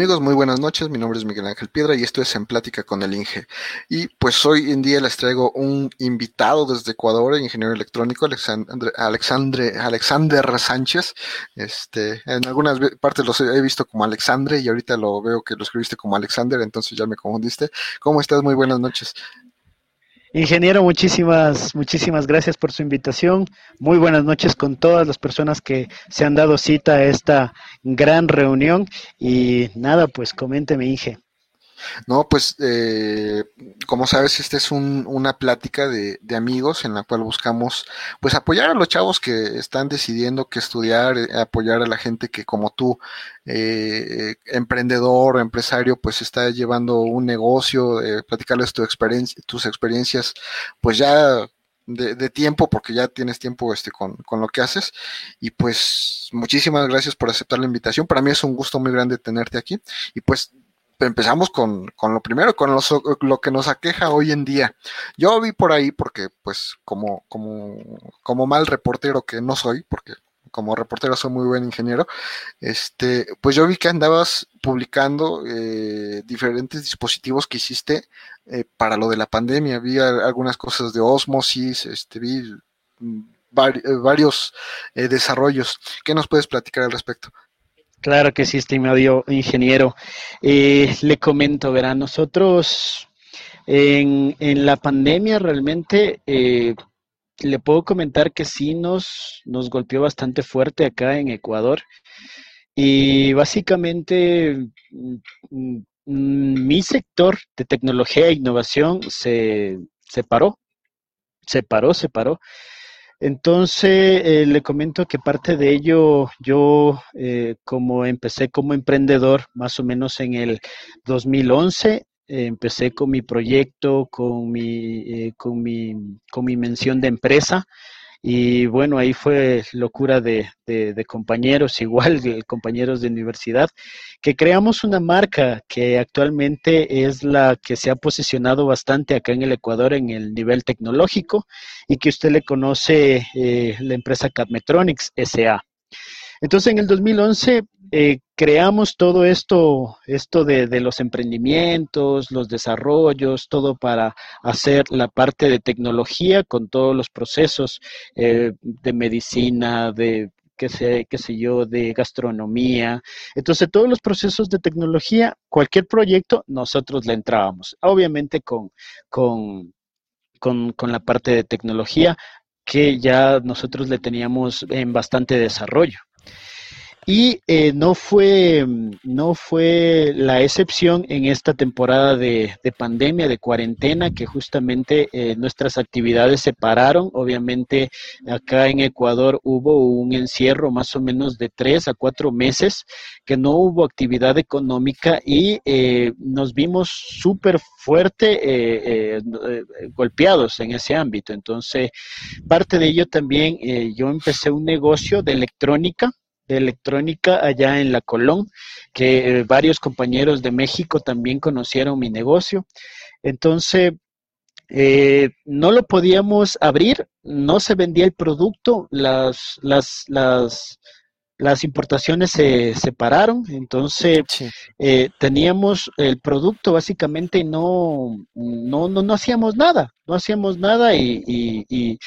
Amigos, muy buenas noches. Mi nombre es Miguel Ángel Piedra y esto es En Plática con el Inge. Y pues hoy en día les traigo un invitado desde Ecuador, ingeniero electrónico, Alexandre, Alexander Sánchez. Este, en algunas partes los he visto como Alexandre y ahorita lo veo que lo escribiste como Alexander, entonces ya me confundiste. ¿Cómo estás? Muy buenas noches. Ingeniero, muchísimas, muchísimas gracias por su invitación. Muy buenas noches con todas las personas que se han dado cita a esta gran reunión. Y nada, pues coménteme, Inge. No, pues eh, como sabes, esta es una plática de, amigos en la cual buscamos pues apoyar a los chavos que están decidiendo que estudiar, eh, apoyar a la gente que como tú, eh, emprendedor empresario, pues está llevando un negocio, platicarles tu experiencia, tus experiencias, pues ya de, tiempo, porque ya tienes tiempo este, con, con, lo que haces. Y pues muchísimas gracias por aceptar la invitación. Para mí es un gusto muy grande tenerte aquí. Y pues empezamos con, con lo primero, con lo que nos aqueja hoy en día. Yo vi por ahí, porque pues como, como, como mal reportero que no soy, porque como reportero soy muy buen ingeniero, este, pues yo vi que andabas publicando eh, diferentes dispositivos que hiciste eh, para lo de la pandemia. Vi algunas cosas de osmosis, este, vi mm, eh, varios desarrollos. ¿Qué nos puedes platicar al respecto? Claro que sí, estimado ingeniero. Eh, le comento, verá, nosotros en, la pandemia realmente eh, le puedo comentar que sí nos, nos golpeó bastante fuerte acá en Ecuador. Y básicamente mm, mm, mi sector de tecnología e innovación se, se paró, se paró, se paró. Entonces, eh, le comento que parte de ello, yo eh, como empecé como emprendedor más o menos en el 2011, eh, empecé con mi proyecto, con mi, con mi, con mi mención de empresa. Y bueno, ahí fue locura de, de, compañeros, igual de compañeros de universidad, que creamos una marca que actualmente es la que se ha posicionado bastante acá en el Ecuador en el nivel tecnológico y que usted le conoce, eh, la empresa Cadmetronics SA. Entonces, en el 2011 eh, creamos todo esto, esto de, los emprendimientos, los desarrollos, todo para hacer la parte de tecnología con todos los procesos eh, de medicina, de qué sé, qué sé yo, de gastronomía. Entonces, todos los procesos de tecnología, cualquier proyecto, nosotros le entrábamos. Obviamente con, con, con, con la parte de tecnología que ya nosotros le teníamos en bastante desarrollo. Y eh, no, fue, no fue la excepción en esta temporada de, pandemia, de cuarentena, que justamente eh, nuestras actividades se pararon. Obviamente acá en Ecuador hubo un encierro más o menos de tres a cuatro meses, que no hubo actividad económica y eh, nos vimos súper fuerte golpeados en ese ámbito. Entonces, parte de ello también, yo empecé un negocio de electrónica electrónica allá en La Colón, que eh, varios compañeros de México también conocieron mi negocio. Entonces, eh, no lo podíamos abrir, no se vendía el producto, las, las, las, las importaciones se separaron, entonces eh, teníamos el producto básicamente y no, no, no, hacíamos nada, no hacíamos nada y, y,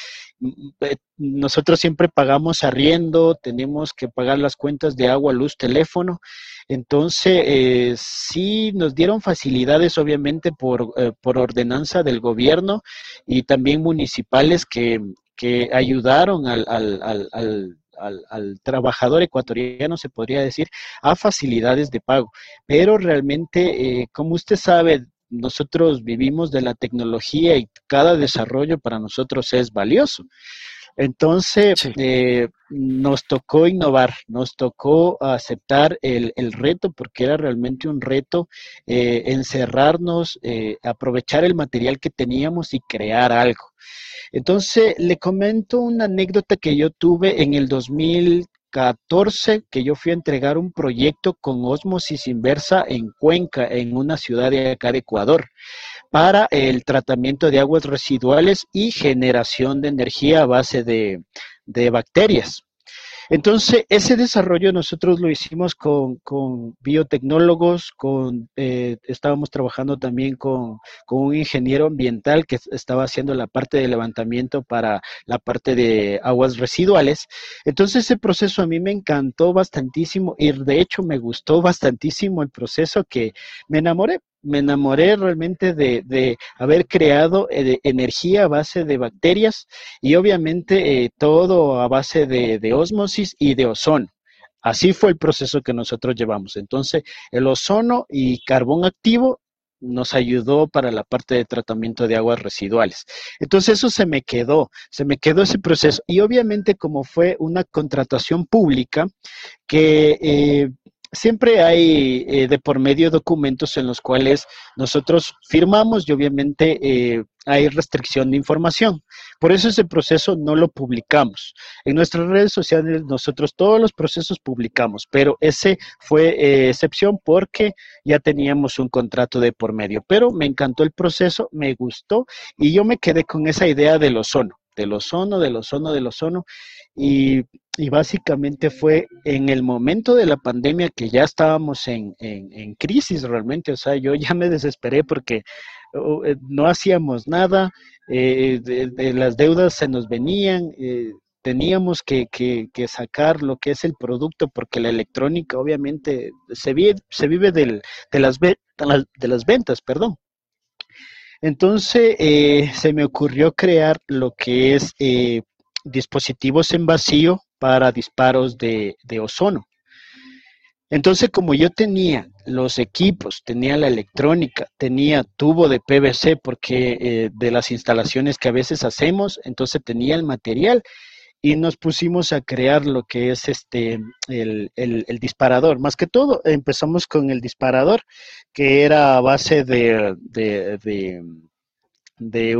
nosotros siempre pagamos arriendo, tenemos que pagar las cuentas de agua, luz, teléfono, entonces eh, sí nos dieron facilidades obviamente por, por ordenanza del gobierno y también municipales que, que ayudaron al, al, al al, trabajador ecuatoriano, se podría decir, a facilidades de pago. Pero realmente, eh, como usted sabe, nosotros vivimos de la tecnología y cada desarrollo para nosotros es valioso. Entonces, eh, nos tocó innovar, nos tocó aceptar el, reto, porque era realmente un reto eh, encerrarnos, aprovechar el material que teníamos y crear algo. Entonces, le comento una anécdota que yo tuve en el 2014, que yo fui a entregar un proyecto con osmosis inversa en Cuenca, en una ciudad de acá de Ecuador, para el tratamiento de aguas residuales y generación de energía a base de, bacterias. Entonces, ese desarrollo nosotros lo hicimos con, biotecnólogos, con, eh, estábamos trabajando también con, un ingeniero ambiental que estaba haciendo la parte de levantamiento para la parte de aguas residuales. Entonces, ese proceso a mí me encantó bastantísimo y de hecho me gustó bastantísimo el proceso que me enamoré me enamoré realmente de, haber creado eh, energía a base de bacterias y obviamente eh, todo a base de, de osmosis y de ozono. Así fue el proceso que nosotros llevamos. Entonces, el ozono y carbón activo nos ayudó para la parte de tratamiento de aguas residuales. Entonces eso se me quedó, se me quedó ese proceso. Y obviamente como fue una contratación pública que eh, siempre hay eh, de por medio documentos en los cuales nosotros firmamos y obviamente eh, hay restricción de información. Por eso ese proceso no lo publicamos. En nuestras redes sociales nosotros todos los procesos publicamos, pero ese fue eh, excepción porque ya teníamos un contrato de por medio. Pero me encantó el proceso, me gustó y yo me quedé con esa idea del ozono, del ozono, del ozono, del ozono. Y, básicamente fue en el momento de la pandemia que ya estábamos en, en, crisis realmente, o sea, yo ya me desesperé porque oh, eh, no hacíamos nada, eh, las deudas se nos venían, eh, teníamos que, que, sacar lo que es el producto porque la electrónica obviamente se vive, se vive del, de, las, de las ventas, perdón. Entonces se me ocurrió crear lo que es dispositivos en vacío para disparos de, ozono. Entonces, como yo tenía los equipos, tenía la electrónica, tenía tubo de PVC, porque eh, de las instalaciones que a veces hacemos, entonces tenía el material y nos pusimos a crear lo que es este el, disparador. Más que todo, empezamos con el disparador, que era a base de,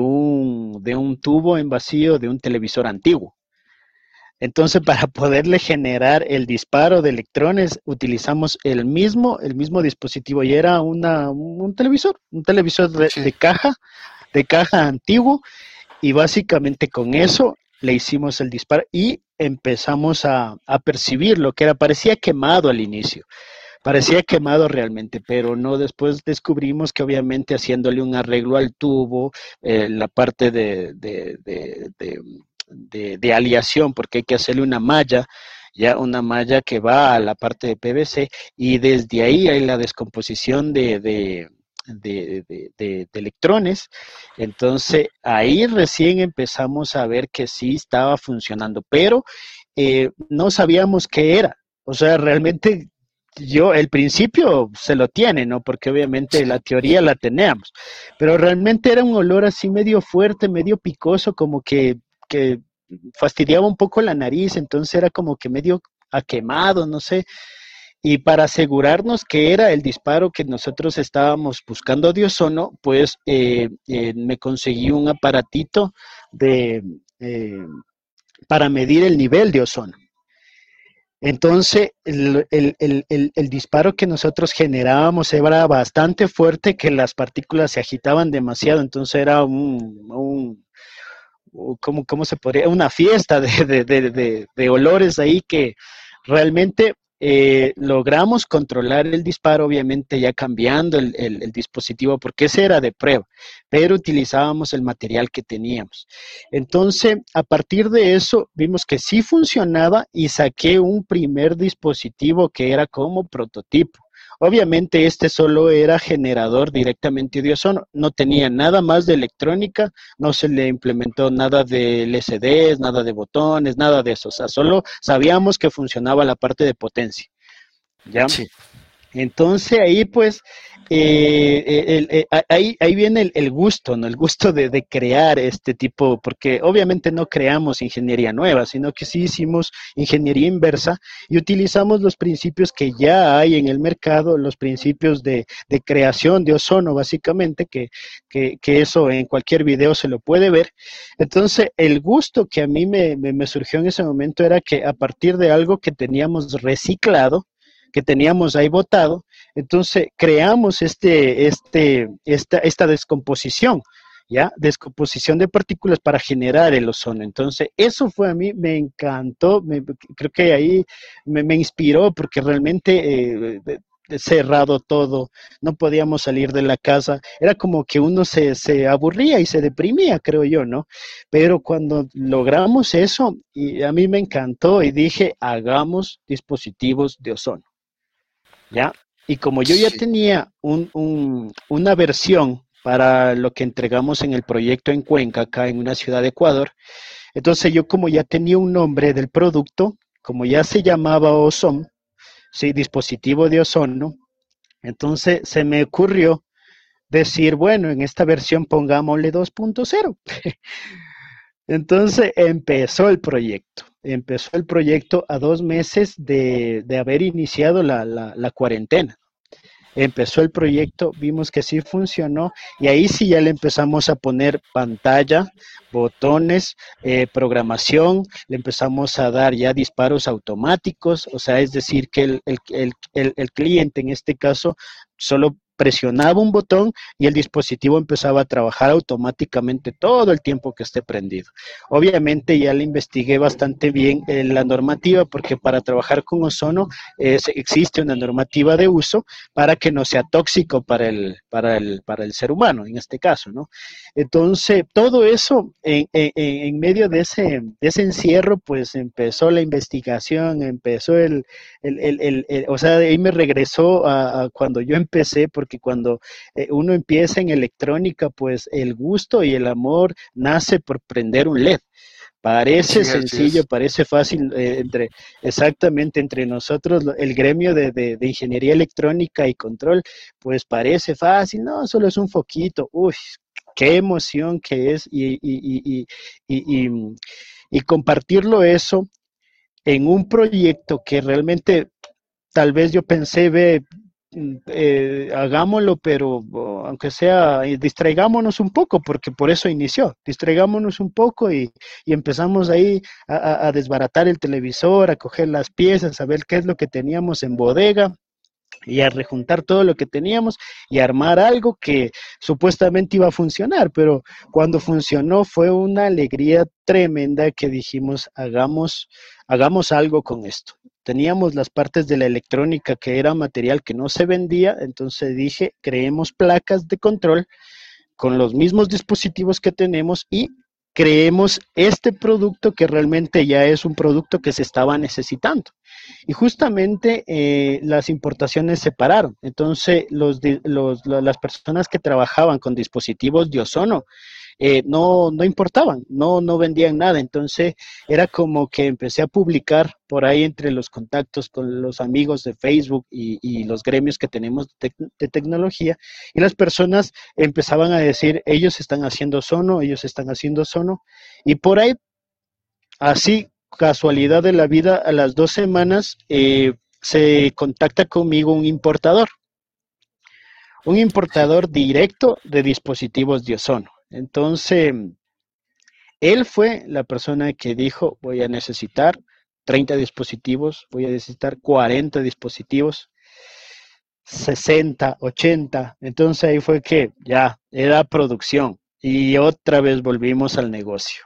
un tubo en vacío de un televisor antiguo. Entonces, para poderle generar el disparo de electrones, utilizamos el mismo, el mismo dispositivo y era una, un televisor, un televisor de, caja, de caja antiguo, y básicamente con eso le hicimos el disparo y empezamos a, a percibir lo que era, parecía quemado al inicio parecía quemado realmente, pero no después descubrimos que obviamente haciéndole un arreglo al tubo, eh, la parte de, de, de, de, aliación, porque hay que hacerle una malla, ya una malla que va a la parte de PVC y desde ahí hay la descomposición de, de, de, electrones. Entonces ahí recién empezamos a ver que sí estaba funcionando, pero eh, no sabíamos qué era. O sea, realmente yo, el principio se lo tiene, ¿no? Porque obviamente la teoría la teníamos, pero realmente era un olor así medio fuerte, medio picoso, como que, fastidiaba un poco la nariz, entonces era como que medio a quemado, no sé. Y para asegurarnos que era el disparo que nosotros estábamos buscando de ozono, pues eh, eh, me conseguí un aparatito de, eh, para medir el nivel de ozono. Entonces, el, disparo que nosotros generábamos era bastante fuerte, que las partículas se agitaban demasiado, entonces era un, ¿cómo, se podría? Una fiesta de, olores ahí que realmente eh, logramos controlar el disparo, obviamente ya cambiando el, dispositivo, porque ese era de prueba, pero utilizábamos el material que teníamos. Entonces, a partir de eso, vimos que sí funcionaba y saqué un primer dispositivo que era como prototipo. Obviamente este solo era generador directamente de ozono, no tenía nada más de electrónica, no se le implementó nada de LCDs, nada de botones, nada de eso, o sea, solo sabíamos que funcionaba la parte de potencia. ¿Ya? Sí. Entonces ahí pues eh, eh, eh, ahí, ahí viene el, gusto, ¿no? El gusto de, de, crear este tipo, porque obviamente no creamos ingeniería nueva, sino que sí hicimos ingeniería inversa y utilizamos los principios que ya hay en el mercado, los principios de, de creación de ozono, básicamente, que, que, que, eso en cualquier video se lo puede ver. Entonces, el gusto que a mí me, me, me surgió en ese momento era que a partir de algo que teníamos reciclado, que teníamos ahí votado, entonces creamos este, este, esta, esta descomposición. ¿ya? Descomposición de partículas para generar el ozono. Entonces, eso fue a mí, me encantó, creo que ahí me, inspiró porque realmente... Eh, cerrado todo, no podíamos salir de la casa, era como que uno se, se, aburría y se deprimía, creo yo, ¿no? Pero cuando logramos eso, y a mí me encantó y dije, hagamos dispositivos de ozono, ¿ya? Y como yo ya tenía un, un, una versión para lo que entregamos en el proyecto en Cuenca, acá en una ciudad de Ecuador, entonces yo como ya tenía un nombre del producto, como ya se llamaba Ozone, sí, dispositivo de ozono. Entonces se me ocurrió decir, bueno, en esta versión pongámosle 2.0. Entonces empezó el proyecto. Empezó el proyecto a dos meses de, haber iniciado la, la cuarentena empezó el proyecto, vimos que sí funcionó y ahí sí ya le empezamos a poner pantalla, botones, eh, programación, le empezamos a dar ya disparos automáticos, o sea, es decir, que el, el, el, el cliente en este caso solo presionaba un botón y el dispositivo empezaba a trabajar automáticamente todo el tiempo que esté prendido. Obviamente ya le investigué bastante bien eh, la normativa porque para trabajar con ozono existe una normativa de uso para que no sea tóxico para el, para el, para el ser humano, en este caso, ¿no? Entonces, todo eso en, en, medio de ese, de ese encierro, pues empezó la investigación, empezó el, el, el, el o sea, ahí me regresó a, cuando yo empecé, porque cuando eh, uno empieza en electrónica, pues el gusto y el amor nace por prender un LED. Parece sencillo, parece fácil, eh, entre exactamente entre nosotros, el gremio de, de, ingeniería electrónica y control, pues parece fácil, no, solo es un foquito, uy, qué emoción que es y, y, y, y compartirlo eso en un proyecto que realmente tal vez yo pensé, ve, eh, hagámoslo, pero aunque sea, distraigámonos un poco, porque por eso inició, distraigámonos un poco y, empezamos ahí a, desbaratar el televisor, a coger las piezas, a ver qué es lo que teníamos en bodega y a rejuntar todo lo que teníamos y armar algo que supuestamente iba a funcionar, pero cuando funcionó fue una alegría tremenda que dijimos, hagamos, hagamos algo con esto teníamos las partes de la electrónica que era material que no se vendía, entonces dije, creemos placas de control con los mismos dispositivos que tenemos y creemos este producto que realmente ya es un producto que se estaba necesitando. Y justamente eh, las importaciones se pararon. Entonces, los, los, las personas que trabajaban con dispositivos de ozono eh, no, no importaban, no, no vendían nada. Entonces era como que empecé a publicar por ahí entre los contactos con los amigos de Facebook y, los gremios que tenemos de, tecnología y las personas empezaban a decir, ellos están haciendo sono, ellos están haciendo sono y por ahí, así, casualidad de la vida, a las dos semanas eh, se contacta conmigo un importador un importador directo de dispositivos de ozono. Entonces, él fue la persona que dijo, voy a necesitar 30 dispositivos, voy a necesitar 40 dispositivos, 60, 80. Entonces ahí fue que ya era producción y otra vez volvimos al negocio.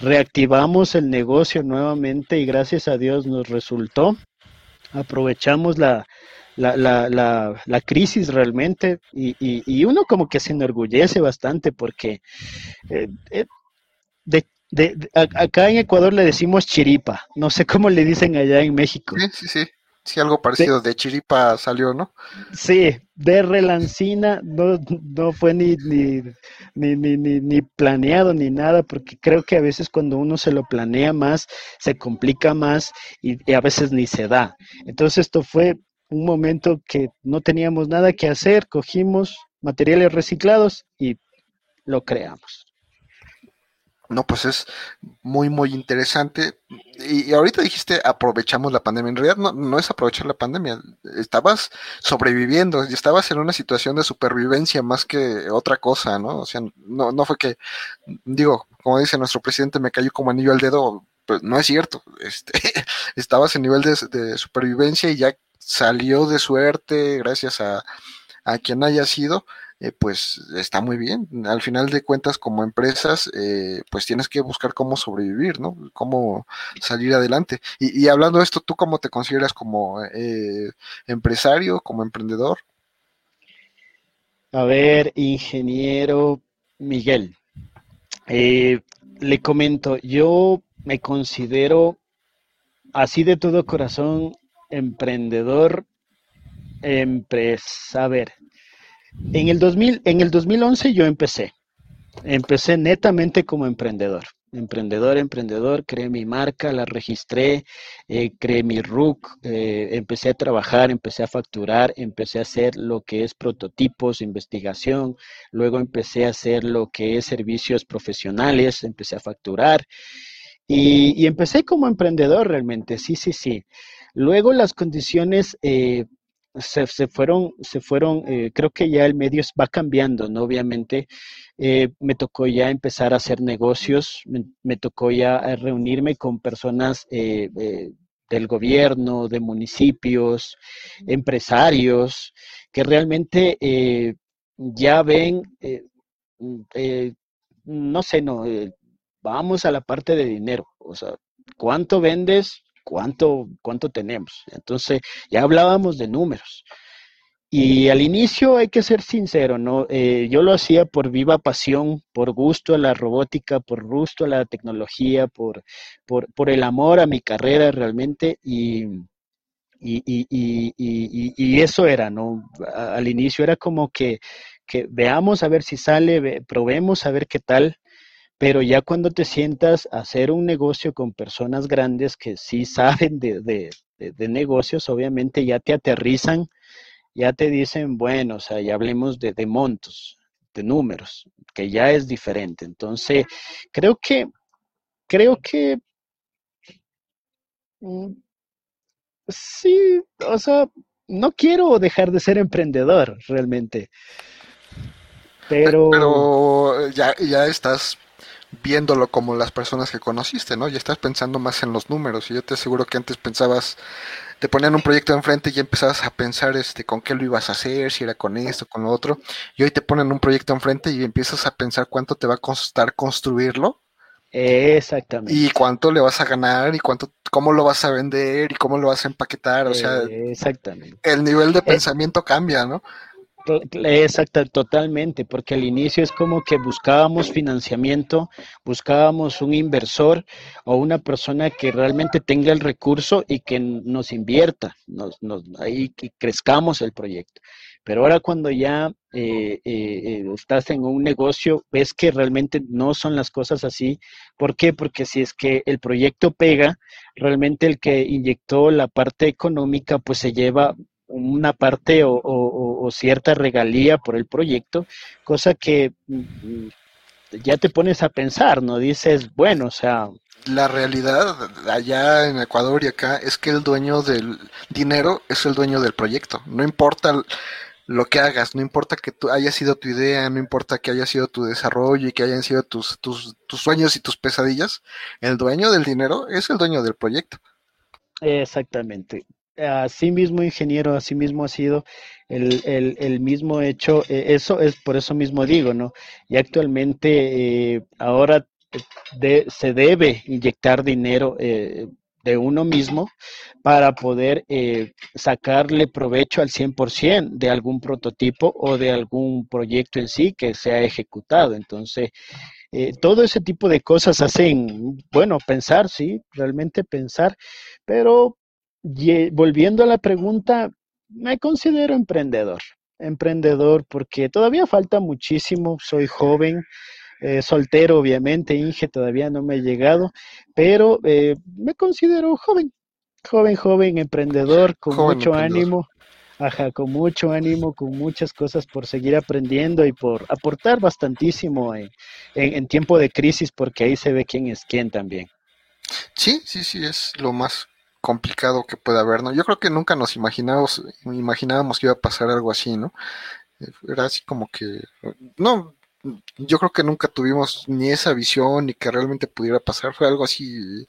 Reactivamos el negocio nuevamente y gracias a Dios nos resultó. Aprovechamos la, la, la, la, la crisis realmente y, y, uno como que se enorgullece bastante porque eh, eh, de, de, acá en Ecuador le decimos chiripa, no sé cómo le dicen allá en México. Sí, sí, sí. Sí, algo parecido de, chiripa salió, ¿no? Sí, de relancina no, no fue ni ni, ni, ni, ni, planeado ni nada, porque creo que a veces cuando uno se lo planea más, se complica más y, y a veces ni se da. Entonces esto fue un momento que no teníamos nada que hacer, cogimos materiales reciclados y lo creamos. No, pues es muy, muy interesante. Y, ahorita dijiste aprovechamos la pandemia. En realidad no, no, es aprovechar la pandemia. Estabas sobreviviendo y estabas en una situación de supervivencia más que otra cosa, ¿no? O sea, no, no fue que, digo, como dice nuestro presidente, me cayó como anillo al dedo. Pues no es cierto. Este, estabas en nivel de, de supervivencia y ya salió de suerte gracias a, a quien haya sido eh, pues está muy bien. Al final de cuentas, como empresas, eh, pues tienes que buscar cómo sobrevivir, ¿no? Cómo salir adelante. Y, hablando de esto, ¿tú cómo te consideras como eh, empresario, como emprendedor? A ver, ingeniero Miguel, le comento, yo me considero así de todo corazón emprendedor, empresa. A ver, en el, 2000, en el 2011 yo empecé. Empecé netamente como emprendedor. Emprendedor, emprendedor, creé mi marca, la registré, eh, creé mi RUC, eh, empecé a trabajar, empecé a facturar, empecé a hacer lo que es prototipos, investigación, luego empecé a hacer lo que es servicios profesionales, empecé a facturar y, empecé como emprendedor realmente, sí, sí, sí. Luego las condiciones eh, se, fueron, se fueron eh, creo que ya el medio va cambiando, ¿no? Obviamente, eh, me tocó ya empezar a hacer negocios, me, tocó ya eh, reunirme con personas del gobierno, de municipios, empresarios, que realmente ya ven, mm, no sé, no, vamos a la parte de dinero, o sea, ¿cuánto vendes? Cuánto, cuánto tenemos. Entonces, ya hablábamos de números. Y al inicio hay que ser sincero, ¿no? Eh, yo lo hacía por viva pasión, por gusto a la robótica, por gusto a la tecnología, por, por, el amor a mi carrera realmente y, y, eso era, ¿no? Al inicio era como que, que veamos a ver si sale, probemos a ver qué tal. Pero ya cuando te sientas a hacer un negocio con personas grandes que sí saben de, negocios, obviamente ya te aterrizan, ya te dicen, bueno, o sea, ya hablemos de, montos, de números, que ya es diferente. Entonces, creo que, creo que mm, sí, o sea, no quiero dejar de ser emprendedor realmente. Pero, pero ya, ya estás viéndolo como las personas que conociste, ¿no? Ya estás pensando más en los números y yo te aseguro que antes pensabas, te ponían un proyecto enfrente y empezabas a pensar este con qué lo ibas a hacer, si era con esto, con lo otro, y hoy te ponen un proyecto enfrente y empiezas a pensar cuánto te va a costar construirlo. Exactamente. Y cuánto le vas a ganar y cuánto, cómo lo vas a vender y cómo lo vas a empaquetar, o sea, exactamente. El nivel de pensamiento cambia, ¿no? Exacto, totalmente, porque al inicio es como que buscábamos financiamiento, buscábamos un inversor o una persona que realmente tenga el recurso y que nos invierta, nos, nos, ahí que crezcamos el proyecto. Pero ahora cuando ya eh, eh, estás en un negocio, ves que realmente no son las cosas así. ¿Por qué? Porque si es que el proyecto pega, realmente el que inyectó la parte económica, pues se lleva una parte o, cierta regalía por el proyecto, cosa que mm, ya te pones a pensar, ¿no? Dices, bueno, o sea... La realidad allá en Ecuador y acá es que el dueño del dinero es el dueño del proyecto. No importa lo que hagas, no importa que tú haya sido tu idea, no importa que haya sido tu desarrollo y que hayan sido tus, tus, tus sueños y tus pesadillas, el dueño del dinero es el dueño del proyecto. Exactamente así mismo ingeniero, así mismo ha sido el, mismo hecho, eh, eso es por eso mismo digo, ¿no? Y actualmente eh, ahora se debe inyectar dinero eh, de uno mismo para poder sacarle provecho al 100% de algún prototipo o de algún proyecto en sí que se ha ejecutado. Entonces, todo ese tipo de cosas hacen, bueno, pensar, sí, realmente pensar, pero volviendo a la pregunta, me considero emprendedor. Emprendedor porque todavía falta muchísimo, soy joven, eh, soltero obviamente, Inge todavía no me ha llegado, pero eh, me considero joven, joven, joven, emprendedor, con mucho ánimo, ajá, con mucho ánimo, con muchas cosas por seguir aprendiendo y por aportar bastantísimo en tiempo de crisis, porque ahí se ve quién es quién también. Sí, sí, sí, es lo más complicado que pueda haber, ¿no? Yo creo que nunca nos imaginábamos, imaginábamos que iba a pasar algo así, ¿no? Era así como que, no, yo creo que nunca tuvimos ni esa visión ni que realmente pudiera pasar, fue algo así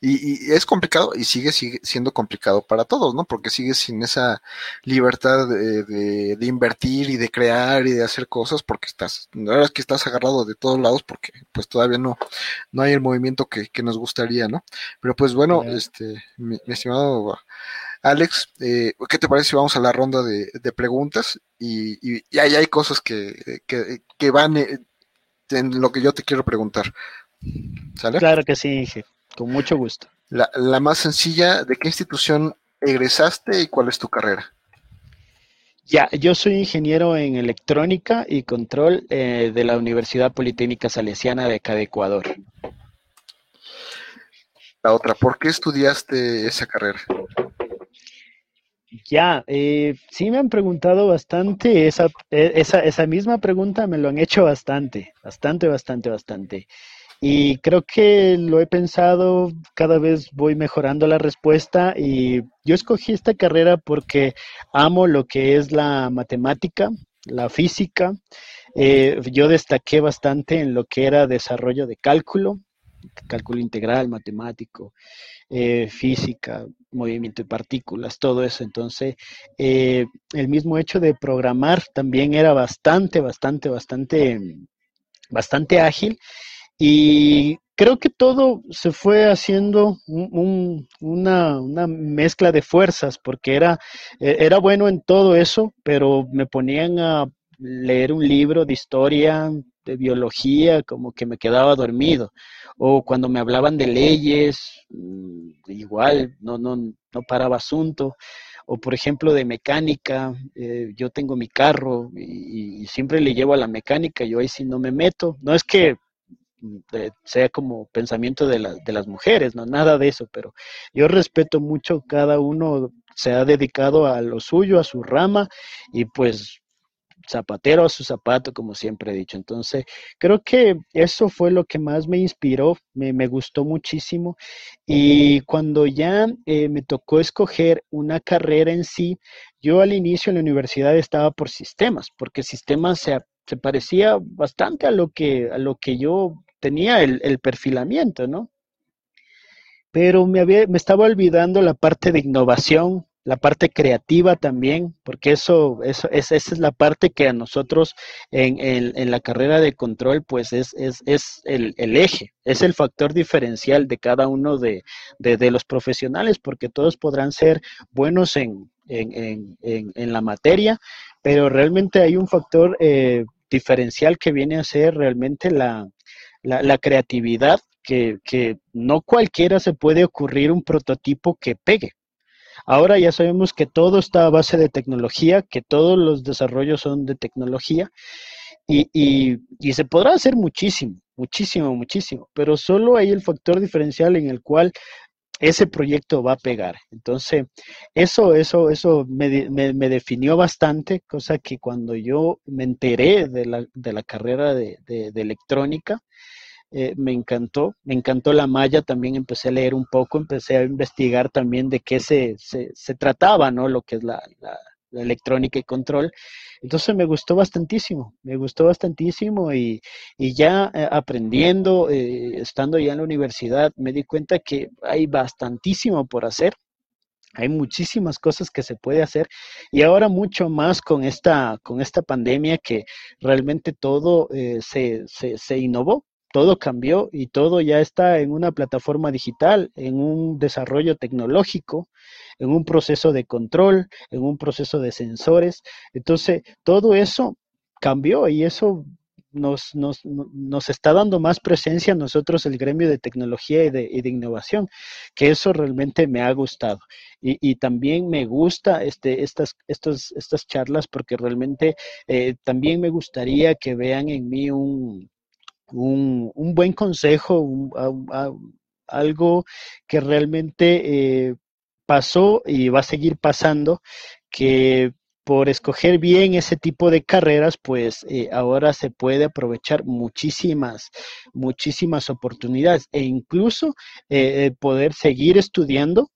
y, es complicado y sigue, sigue, siendo complicado para todos, ¿no? Porque sigues sin esa libertad de, invertir y de crear y de hacer cosas porque estás, la verdad es que estás agarrado de todos lados porque pues todavía no, no hay el movimiento que, nos gustaría, ¿no? Pero pues bueno, este, mi, estimado Alex, eh, ¿qué te parece si vamos a la ronda de, preguntas? Y, y, ahí hay cosas que, que, van eh, en lo que yo te quiero preguntar. ¿Sale? Claro que sí, con mucho gusto. La, más sencilla, ¿de qué institución egresaste y cuál es tu carrera? Ya, yo soy ingeniero en electrónica y control eh, de la Universidad Politécnica Salesiana de acá de Ecuador. La otra, ¿por qué estudiaste esa carrera? Ya, eh, sí me han preguntado bastante, esa, e, esa, esa misma pregunta me lo han hecho bastante, bastante, bastante, bastante. Y creo que lo he pensado, cada vez voy mejorando la respuesta y yo escogí esta carrera porque amo lo que es la matemática, la física. Eh, yo destaqué bastante en lo que era desarrollo de cálculo, cálculo integral, matemático, eh, física, movimiento de partículas, todo eso. Entonces, eh, el mismo hecho de programar también era bastante, bastante, bastante, bastante ágil y creo que todo se fue haciendo una, mezcla de fuerzas, porque era, e, era bueno en todo eso, pero me ponían a leer un libro de historia, de biología, como que me quedaba dormido. O cuando me hablaban de leyes, mm, igual, no, no, no paraba asunto. O por ejemplo de mecánica, eh, yo tengo mi carro y, siempre le llevo a la mecánica, yo ahí sí no me meto. No es que sea como pensamiento de, de las mujeres, no nada de eso, pero yo respeto mucho, cada uno se ha dedicado a lo suyo, a su rama, y pues zapatero a su zapato, como siempre he dicho. Entonces, creo que eso fue lo que más me inspiró, me, gustó muchísimo. Y cuando ya eh, me tocó escoger una carrera en sí, yo al inicio en la universidad estaba por sistemas, porque sistemas se, se parecía bastante a lo que, a lo que yo tenía el, perfilamiento, ¿no? Pero me, había, me estaba olvidando la parte de innovación, la parte creativa también, porque eso, eso es, esa es la parte que a nosotros en, en, la carrera de control, pues es, es, es el, el, eje, es el factor diferencial de cada uno de, de, los profesionales, porque todos podrán ser buenos en, en, en la materia, pero realmente hay un factor eh, diferencial que viene a ser realmente la, la, creatividad, que, que no cualquiera se puede ocurrir un prototipo que pegue. Ahora ya sabemos que todo está a base de tecnología, que todos los desarrollos son de tecnología y, y, y, se podrá hacer muchísimo, muchísimo, muchísimo, pero solo hay el factor diferencial en el cual ese proyecto va a pegar. Entonces, eso, eso, eso me, definió bastante, cosa que cuando yo me enteré de la, de la carrera de, de, electrónica, eh, me encantó, me encantó la malla, también empecé a leer un poco, empecé a investigar también de qué se, se, se trataba, ¿no? Lo que es la, la, electrónica y control. Entonces me gustó bastantísimo, me gustó bastantísimo y, y ya eh, aprendiendo, eh, estando ya en la universidad, me di cuenta que hay bastantísimo por hacer. Hay muchísimas cosas que se puede hacer y ahora mucho más con esta, con esta pandemia que realmente todo se, se, se innovó, todo cambió y todo ya está en una plataforma digital, en un desarrollo tecnológico, en un proceso de control, en un proceso de sensores. Entonces, todo eso cambió y eso nos, nos, nos, está dando más presencia a nosotros, el gremio de tecnología y de, innovación, que eso realmente me ha gustado. Y, también me gusta este, estas, estas charlas porque realmente eh, también me gustaría que vean en mí un, un, buen consejo, algo que realmente eh, pasó y va a seguir pasando, que por escoger bien ese tipo de carreras, pues eh, ahora se puede aprovechar muchísimas, muchísimas oportunidades e incluso eh, poder seguir estudiando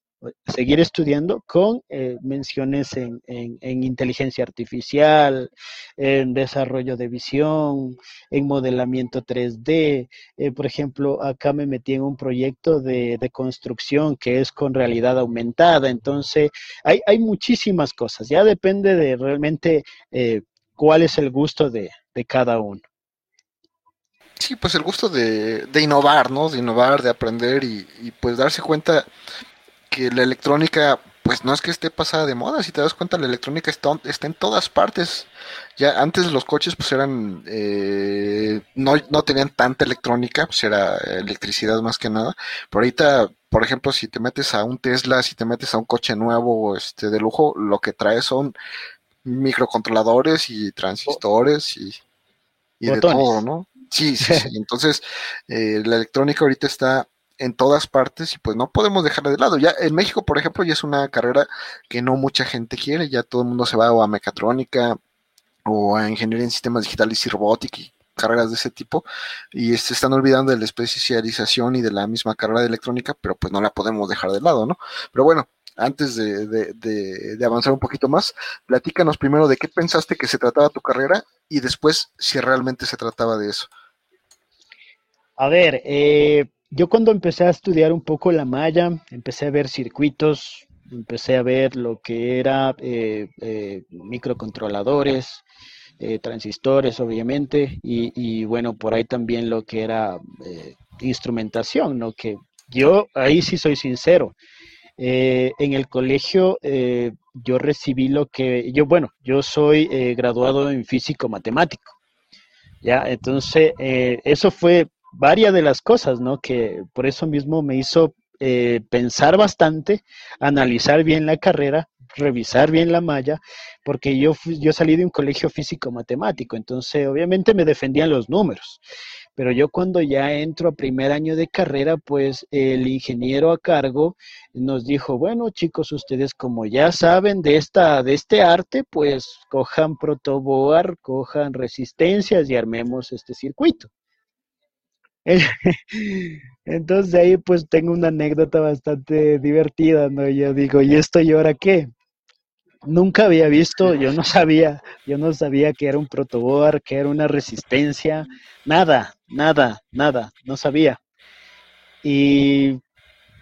seguir estudiando con eh, menciones en, en, inteligencia artificial, en desarrollo de visión, en modelamiento 3D. Eh, por ejemplo, acá me metí en un proyecto de, de construcción que es con realidad aumentada. Entonces, hay, hay muchísimas cosas. Ya depende de realmente eh, cuál es el gusto de, de cada uno. Sí, pues el gusto de, de, innovar, ¿no? De innovar, de aprender y, y, pues darse cuenta que la electrónica, pues no es que esté pasada de moda, si te das cuenta, la electrónica está, está en todas partes. Ya antes los coches pues eran, eh, no, no tenían tanta electrónica, pues era electricidad más que nada, pero ahorita, por ejemplo, si te metes a un Tesla, si te metes a un coche nuevo, este, de lujo, lo que trae son microcontroladores y transistores y, y de todo, ¿no? Sí, sí, sí. Entonces, eh, la electrónica ahorita está en todas partes y pues no podemos dejarla de lado. Ya en México, por ejemplo, ya es una carrera que no mucha gente quiere, ya todo el mundo se va o a mecatrónica o a ingeniería en sistemas digitales y robótica y carreras de ese tipo y se están olvidando de la especialización y de la misma carrera de electrónica, pero pues no la podemos dejar de lado, ¿no? Pero bueno, antes de, de, de, de, avanzar un poquito más, platícanos primero de qué pensaste que se trataba tu carrera y después si realmente se trataba de eso. A ver, eh, yo cuando empecé a estudiar un poco la malla, empecé a ver circuitos, empecé a ver lo que era eh, eh, microcontroladores, eh, transistores, obviamente, y, bueno, por ahí también lo que era instrumentación, ¿no? Que yo ahí sí soy sincero. En el colegio yo recibí lo que, yo bueno, yo soy graduado en físico matemático, ¿ya? Entonces, eso fue varias de las cosas, ¿no? Que por eso mismo me hizo eh, pensar bastante, analizar bien la carrera, revisar bien la malla, porque yo, yo salí de un colegio físico-matemático, entonces obviamente me defendían los números. Pero yo cuando ya entro a primer año de carrera, pues el ingeniero a cargo nos dijo, bueno chicos, ustedes como ya saben de, esta, de este arte, pues cojan protoboard, cojan resistencias y armemos este circuito. Entonces ahí pues tengo una anécdota bastante divertida, ¿no? Yo digo, ¿y esto y ahora qué? Nunca había visto, yo no sabía, yo no sabía que era un protoboard, que era una resistencia, nada, nada, nada, no sabía. Y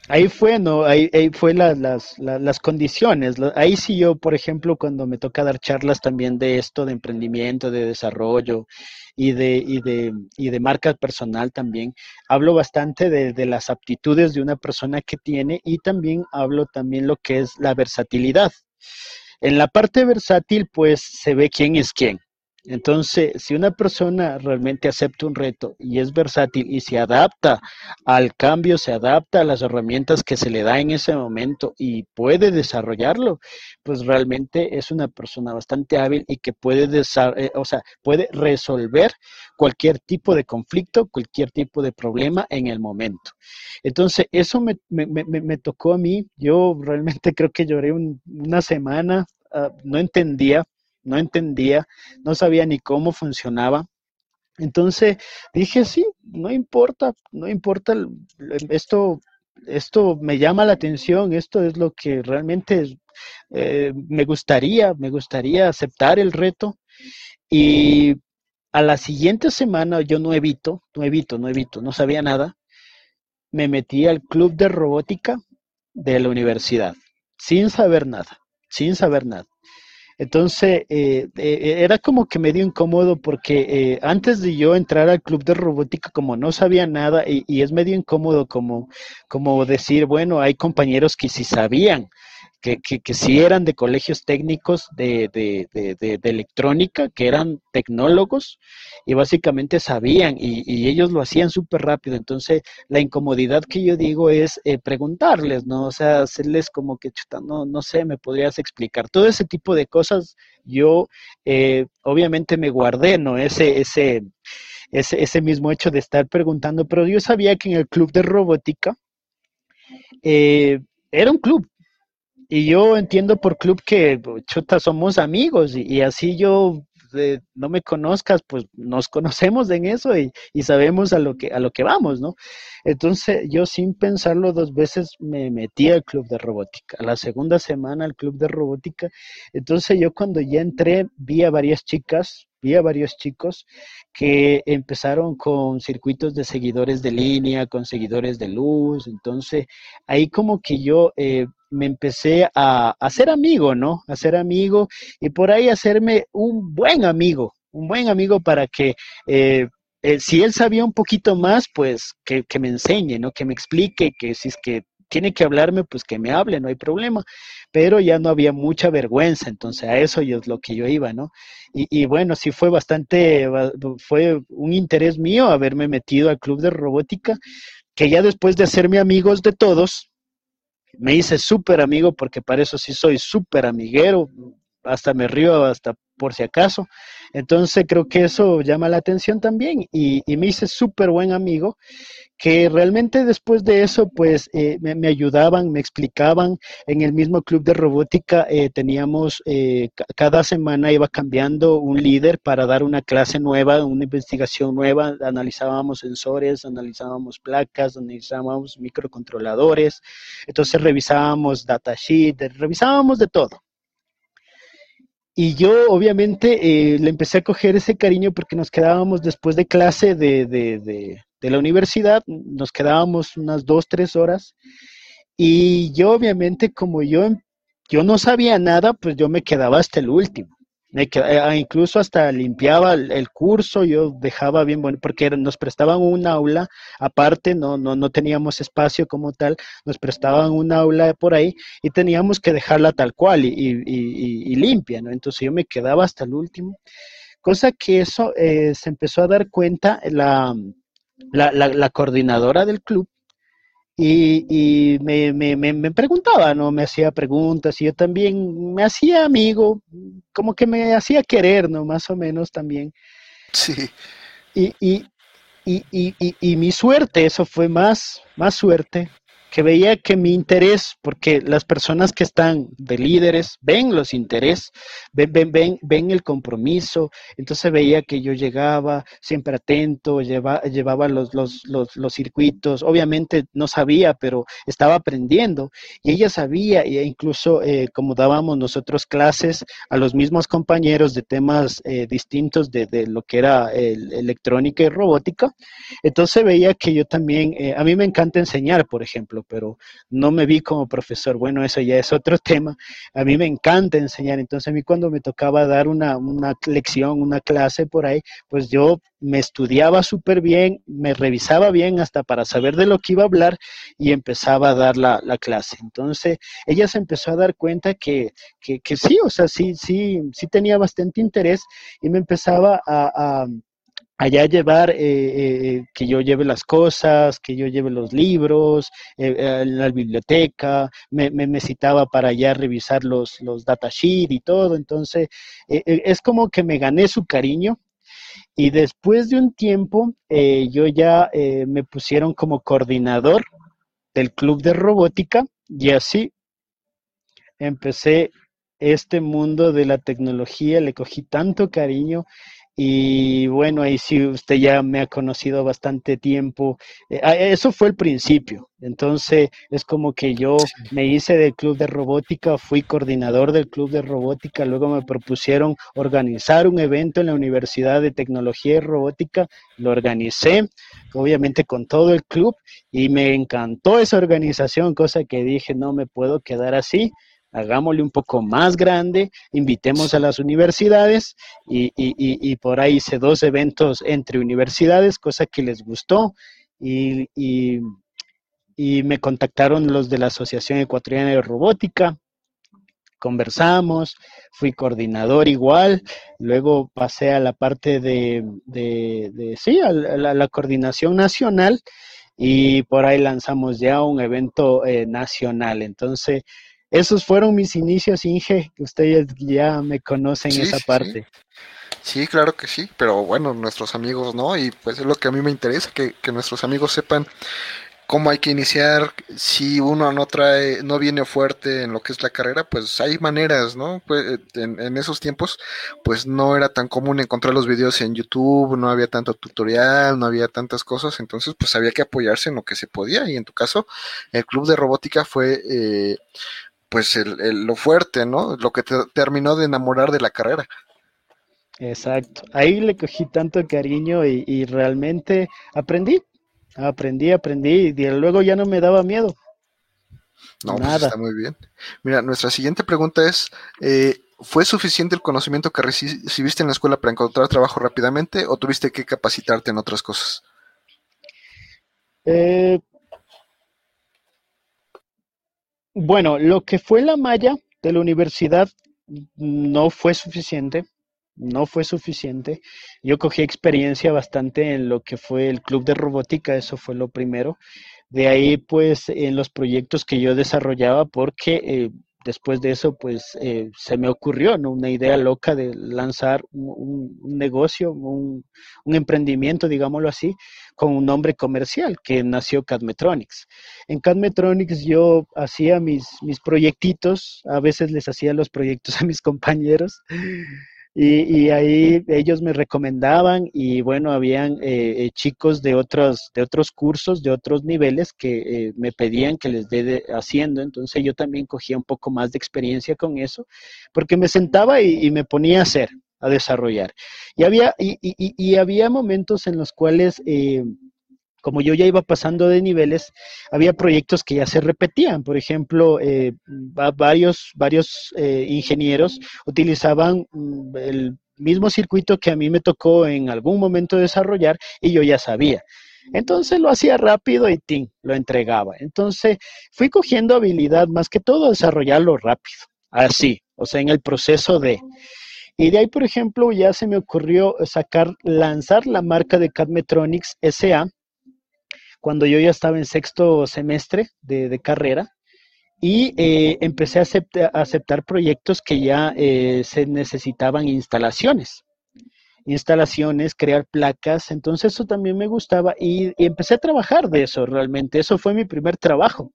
ahí fue, ¿no? Ahí, ahí fue la, las, la, las condiciones. Ahí sí yo, por ejemplo, cuando me toca dar charlas también de esto, de emprendimiento, de desarrollo y de, y de, y de marca personal también, hablo bastante de, de las aptitudes de una persona que tiene y también hablo también lo que es la versatilidad. En la parte versátil, pues se ve quién es quién. Entonces, si una persona realmente acepta un reto y es versátil y se adapta al cambio, se adapta a las herramientas que se le da en ese momento y puede desarrollarlo, pues realmente es una persona bastante hábil y que puede, eh, o sea, puede resolver cualquier tipo de conflicto, cualquier tipo de problema en el momento. Entonces, eso me, tocó a mí. Yo realmente creo que lloré un, una semana, uh, no entendía no entendía, no sabía ni cómo funcionaba. Entonces dije, sí, no importa, no importa, esto, esto me llama la atención, esto es lo que realmente eh, me gustaría, me gustaría aceptar el reto. Y a la siguiente semana yo no evito, no evito, no evito, no sabía nada. Me metí al club de robótica de la universidad, sin saber nada, sin saber nada. Entonces, eh, eh, era como que medio incómodo porque eh, antes de yo entrar al club de robótica, como no sabía nada, y, y, es medio incómodo como, como decir, bueno, hay compañeros que sí sabían, que, que, que sí eran de colegios técnicos de, de, de, de, electrónica, que eran tecnólogos y básicamente sabían y, y ellos lo hacían súper rápido. Entonces, la incomodidad que yo digo es eh, preguntarles, ¿no? O sea, hacerles como que, chuta, no, no sé, me podrías explicar. Todo ese tipo de cosas, yo eh, obviamente me guardé, ¿no? Ese, ese, ese, ese mismo hecho de estar preguntando, pero yo sabía que en el club de robótica, eh, era un club, y yo entiendo por club que chuta somos amigos y, así yo no me conozcas, pues nos conocemos en eso y, y, sabemos a lo, que, a lo que vamos, ¿no? Entonces yo sin pensarlo dos veces me metí al club de robótica. La segunda semana al club de robótica. Entonces yo cuando ya entré vi a varias chicas vi a varios chicos que empezaron con circuitos de seguidores de línea, con seguidores de luz, entonces ahí como que yo eh, me empecé a, hacer amigo, ¿no? A ser amigo y por ahí hacerme un buen amigo, un buen amigo para que... Eh, eh, si él sabía un poquito más, pues que, que, me enseñe, ¿no? Que me explique, que si es que tiene que hablarme, pues que me hable, no hay problema. Pero ya no había mucha vergüenza, entonces a eso yo es lo que yo iba, ¿no? Y, y, bueno, sí fue bastante, fue un interés mío haberme metido al club de robótica, que ya después de hacerme amigos de todos, me hice súper amigo, porque para eso sí soy súper amiguero, hasta me río, hasta por si acaso. Entonces creo que eso llama la atención también y, me hice súper buen amigo que realmente después de eso, pues eh, me, ayudaban, me explicaban. En el mismo club de robótica eh, teníamos, eh, cada semana iba cambiando un líder para dar una clase nueva, una investigación nueva. Analizábamos sensores, analizábamos placas, analizábamos microcontroladores. Entonces revisábamos datasheet, revisábamos de todo. Y yo obviamente le empecé a coger ese cariño porque nos quedábamos después de clase de, de de la universidad, nos quedábamos unas dos, tres horas, y yo obviamente como yo, yo no sabía nada, pues yo me quedaba hasta el último. Me eh, incluso hasta limpiaba el, curso, yo dejaba bien bueno, porque nos prestaban un aula aparte, no, no, no teníamos espacio como tal, nos prestaban un aula por ahí y teníamos que dejarla tal cual y, y, y, limpia, ¿no? Entonces yo me quedaba hasta el último, cosa que eso eh, se empezó a dar cuenta la, la, coordinadora del club y, y me, me, me, preguntaba, ¿no? Me hacía preguntas y yo también me hacía amigo, como que me hacía querer, ¿no? Más o menos también. Sí. Y, y, y, y, y mi suerte, eso fue más, más suerte, que veía que mi interés, porque las personas que están de líderes ven los intereses, ven, ven, ven, ven el compromiso, entonces veía que yo llegaba siempre atento, lleva, llevaba los, los, los, circuitos, obviamente no sabía, pero estaba aprendiendo, y ella sabía, e incluso eh, como dábamos nosotros clases a los mismos compañeros de temas eh, distintos de, de, lo que era el, electrónica y robótica, entonces veía que yo también, eh, a mí me encanta enseñar, por ejemplo, pero no me vi como profesor. Bueno, eso ya es otro tema. A mí me encanta enseñar, entonces a mí cuando me tocaba dar una, una lección, una clase por ahí, pues yo me estudiaba súper bien, me revisaba bien hasta para saber de lo que iba a hablar y empezaba a dar la, la clase. Entonces, ella se empezó a dar cuenta que, que, que, sí, o sea, sí, sí, sí tenía bastante interés y me empezaba a, a allá llevar, eh, eh, que yo lleve las cosas, que yo lleve los libros, eh, la biblioteca, me, me, citaba para allá revisar los, los datasheet y todo, entonces es como que me gané su cariño. Y después de un tiempo, yo ya me pusieron como coordinador del club de robótica y así empecé este mundo de la tecnología, le cogí tanto cariño y bueno, ahí sí usted ya me ha conocido bastante tiempo. Eh, ah, eso fue el principio. Entonces es como que yo me hice del club de robótica, fui coordinador del club de robótica, luego me propusieron organizar un evento en la Universidad de Tecnología y Robótica, lo organicé, obviamente con todo el club, y me encantó esa organización, cosa que dije, no me puedo quedar así hagámosle un poco más grande, invitemos a las universidades y, y, por ahí hice dos eventos entre universidades, cosa que les gustó y, y, me contactaron los de la Asociación Ecuatoriana de Robótica, conversamos, fui coordinador igual, luego pasé a la parte de, de, sí, a la, coordinación nacional y por ahí lanzamos ya un evento eh, nacional. Entonces, esos fueron mis inicios, Inge, que ustedes ya me conocen esa parte. Sí. claro que sí, pero bueno, nuestros amigos no, y pues es lo que a mí me interesa, que, nuestros amigos sepan cómo hay que iniciar, si uno no trae, no viene fuerte en lo que es la carrera, pues hay maneras, ¿no? Pues en, en, esos tiempos, pues no era tan común encontrar los videos en YouTube, no había tanto tutorial, no había tantas cosas, entonces pues había que apoyarse en lo que se podía y en tu caso, el club de robótica fue eh, pues el, lo fuerte, ¿no? Lo que te terminó de enamorar de la carrera. Exacto. Ahí le cogí tanto cariño y, realmente aprendí, aprendí, aprendí y luego ya no me daba miedo. No, pues Nada. está muy bien. Mira, nuestra siguiente pregunta es, eh, ¿fue suficiente el conocimiento que recibiste en la escuela para encontrar trabajo rápidamente o tuviste que capacitarte en otras cosas? Eh, bueno, lo que fue la malla de la universidad no fue suficiente, no fue suficiente. Yo cogí experiencia bastante en lo que fue el club de robótica, eso fue lo primero. De ahí, pues, en los proyectos que yo desarrollaba, porque eh, después de eso, pues eh, se me ocurrió una idea loca de lanzar un, negocio, un, emprendimiento, digámoslo así, con un nombre comercial que nació Cadmetronics. En Cadmetronics yo hacía mis, mis proyectitos, a veces les hacía los proyectos a mis compañeros y, ahí ellos me recomendaban y bueno, habían eh, eh, chicos de otros, de otros cursos, de otros niveles que eh, me pedían que les dé haciendo. Entonces yo también cogía un poco más de experiencia con eso, porque me sentaba y, me ponía a hacer, a desarrollar. Y había, y, y había momentos en los cuales como yo ya iba pasando de niveles, había proyectos que ya se repetían. Por ejemplo, eh, varios, varios eh, ingenieros utilizaban mm, el mismo circuito que a mí me tocó en algún momento desarrollar y yo ya sabía. Entonces lo hacía rápido y ¡ting! lo entregaba. Entonces fui cogiendo habilidad más que todo desarrollarlo rápido, así, o sea, en el proceso de... Y de ahí, por ejemplo, ya se me ocurrió sacar, lanzar la marca de Cadmetronics SA, cuando yo ya estaba en sexto semestre de, carrera y eh, empecé a, aceptar proyectos que ya eh, se necesitaban instalaciones. Instalaciones, crear placas, entonces eso también me gustaba y, empecé a trabajar de eso realmente. Eso fue mi primer trabajo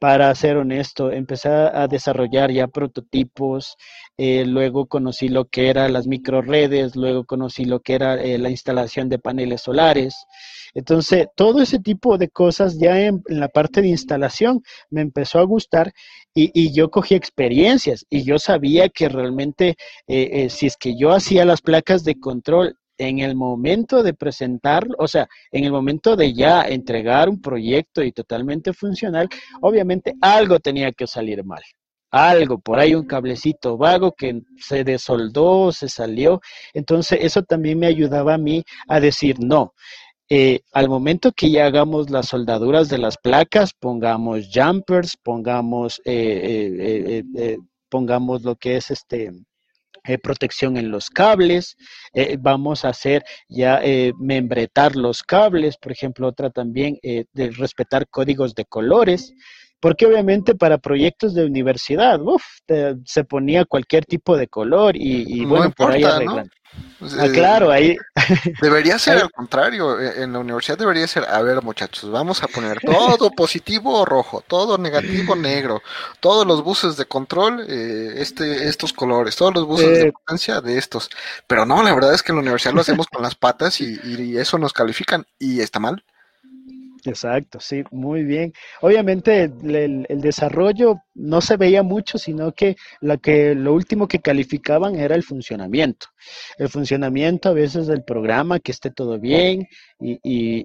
para ser honesto, empecé a desarrollar ya prototipos, eh, luego conocí lo que eran las microredes, luego conocí lo que era la instalación de paneles solares, entonces, todo ese tipo de cosas ya en, la parte de instalación me empezó a gustar y, yo cogí experiencias y yo sabía que realmente eh, eh, si es que yo hacía las placas de control en el momento de presentarlo, o sea, en el momento de ya entregar un proyecto y totalmente funcional, obviamente algo tenía que salir mal algo, por ahí un cablecito vago que se desoldó, se salió. Entonces eso también me ayudaba a mí a decir, no, eh, al momento que ya hagamos las soldaduras de las placas, pongamos jumpers, pongamos, eh, eh, pongamos lo que es este protección en los cables, vamos a hacer ya membretar los cables, por ejemplo, otra también de respetar códigos de colores, porque obviamente para proyectos de universidad, se ponía cualquier tipo de color y, bueno, por ahí arreglan. Pues, ah, claro, ahí. Debería ser al contrario. E, en la universidad debería ser, a ver, muchachos, vamos a poner todo positivo rojo, todo negativo negro, todos los buses de control, eh, este, estos colores, todos los buses de potencia de estos. Pero no, la verdad es que en la universidad lo hacemos con las patas y, y eso nos califican y está mal. Exacto, sí, muy bien. Obviamente el, desarrollo no se veía mucho, sino que lo, que lo último que calificaban era el funcionamiento. El funcionamiento a veces del programa, que esté todo bien, y,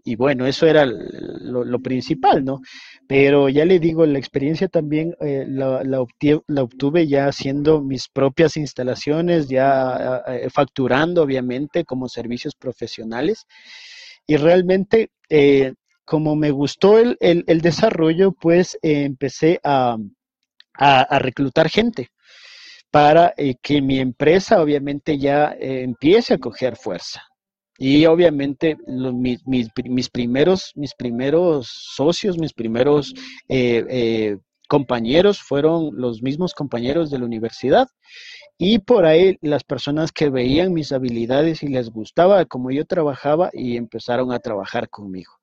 y, bueno, eso era lo, principal, ¿no? Pero ya le digo, la experiencia también eh, la, la, obtuve, ya haciendo mis propias instalaciones, ya eh, facturando, obviamente, como servicios profesionales. Y realmente eh, como me gustó el, desarrollo, pues eh, empecé a, reclutar gente para eh, que mi empresa obviamente ya eh, empiece a coger fuerza. Y obviamente mis, primeros, mis primeros socios, mis primeros compañeros fueron los mismos compañeros de la universidad. Y por ahí las personas que veían mis habilidades y les gustaba como yo trabajaba y empezaron a trabajar conmigo.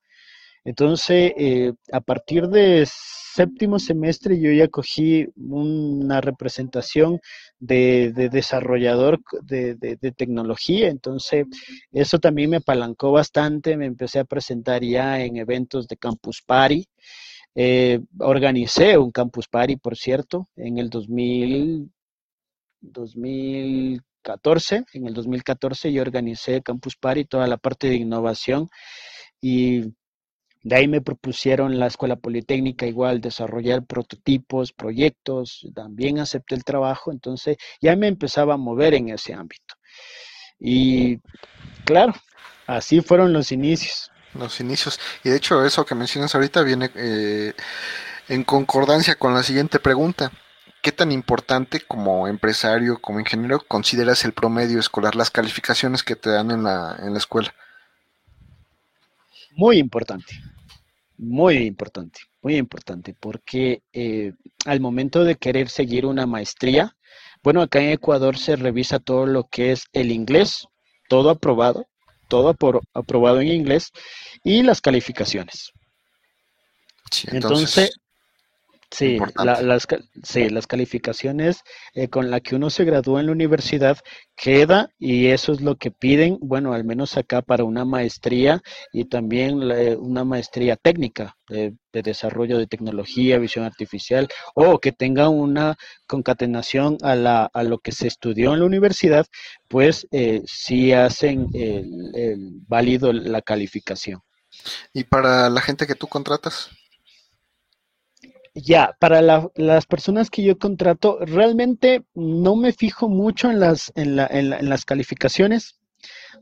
Entonces, eh, a partir de séptimo semestre yo ya cogí una representación de, desarrollador de, tecnología, entonces eso también me apalancó bastante, me empecé a presentar ya en eventos de Campus Party. Eh, organicé un Campus Party, por cierto, en el 2000, 2014. En el 2014 yo organicé Campus Party, toda la parte de innovación y de ahí me propusieron la Escuela Politécnica igual desarrollar prototipos, proyectos, también acepté el trabajo, entonces ya me empezaba a mover en ese ámbito. Y claro, así fueron los inicios. Los inicios. Y de hecho eso que mencionas ahorita viene eh, en concordancia con la siguiente pregunta. ¿Qué tan importante como empresario, como ingeniero, consideras el promedio escolar, las calificaciones que te dan en la, en la escuela? Muy importante, muy importante, muy importante, porque eh, al momento de querer seguir una maestría, bueno, acá en Ecuador se revisa todo lo que es el inglés, todo aprobado, todo aprobado en inglés y las calificaciones. entonces Sí, las, sí, las calificaciones eh, con la que uno se gradúa en la universidad queda y eso es lo que piden, bueno, al menos acá para una maestría y también una maestría técnica de, desarrollo de tecnología, visión artificial o que tenga una concatenación a, la, a lo que se estudió en la universidad, pues eh, sí hacen el válido la calificación. ¿Y para la gente que tú contratas? Ya, para las personas que yo contrato, realmente no me fijo mucho en las, en, la, en, en las calificaciones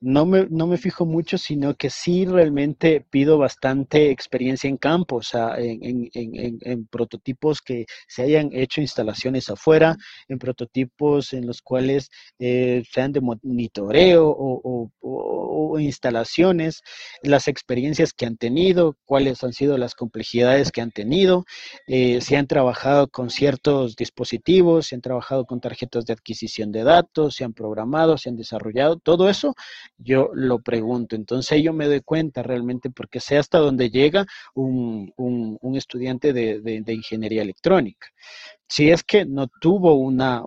no me, no me fijo mucho, sino que sí realmente pido bastante experiencia en campo, o sea, en, en, en, prototipos que se hayan hecho instalaciones afuera, en prototipos en los cuales eh, sean de monitoreo o, instalaciones, las experiencias que han tenido, cuáles han sido las complejidades que han tenido, eh, si han trabajado con ciertos dispositivos, si han trabajado con tarjetas de adquisición de datos, si han programado, si han desarrollado, todo eso yo lo pregunto. Entonces yo me doy cuenta realmente porque sé hasta dónde llega un, un, estudiante de, de, ingeniería electrónica. Si es que no tuvo una,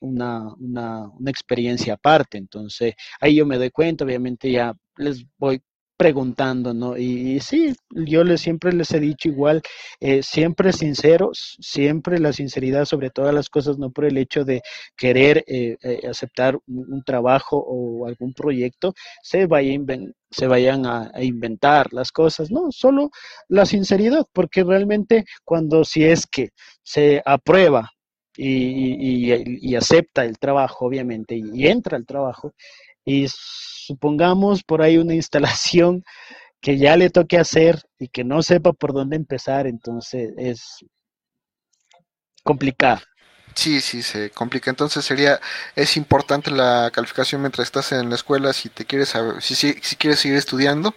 una, una, una experiencia aparte, entonces ahí yo me doy cuenta, obviamente ya les voy preguntando, ¿no? Y, sí, yo les, siempre les he dicho igual, eh, siempre sinceros, siempre la sinceridad sobre todas las cosas, no por el hecho de querer eh, eh, aceptar un, trabajo o algún proyecto, se, se vayan a, inventar las cosas, no, solo la sinceridad, porque realmente cuando si es que se aprueba y, acepta el trabajo, obviamente, y entra al trabajo, y supongamos por ahí una instalación que ya le toque hacer y que no sepa por dónde empezar, entonces es complicado. Sí, sí, se complica. Entonces sería, es importante la calificación mientras estás en la escuela si te quieres, si, si, si quieres seguir estudiando,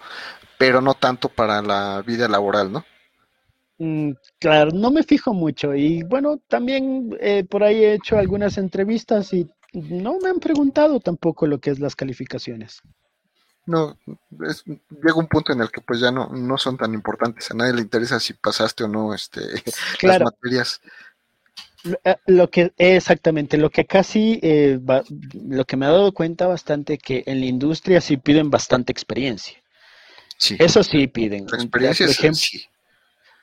pero no tanto para la vida laboral, ¿no? Mm, claro, no me fijo mucho y bueno, también eh, por ahí he hecho algunas entrevistas y no me han preguntado tampoco lo que es las calificaciones. No, llega un punto en el que pues ya no, no son tan importantes. A nadie le interesa si pasaste o no este, las materias. Eh, lo que exactamente, lo que casi, eh, lo que me ha dado cuenta bastante que en la industria sí piden bastante experiencia. Sí. Eso sí piden. experiencia, por ejemplo,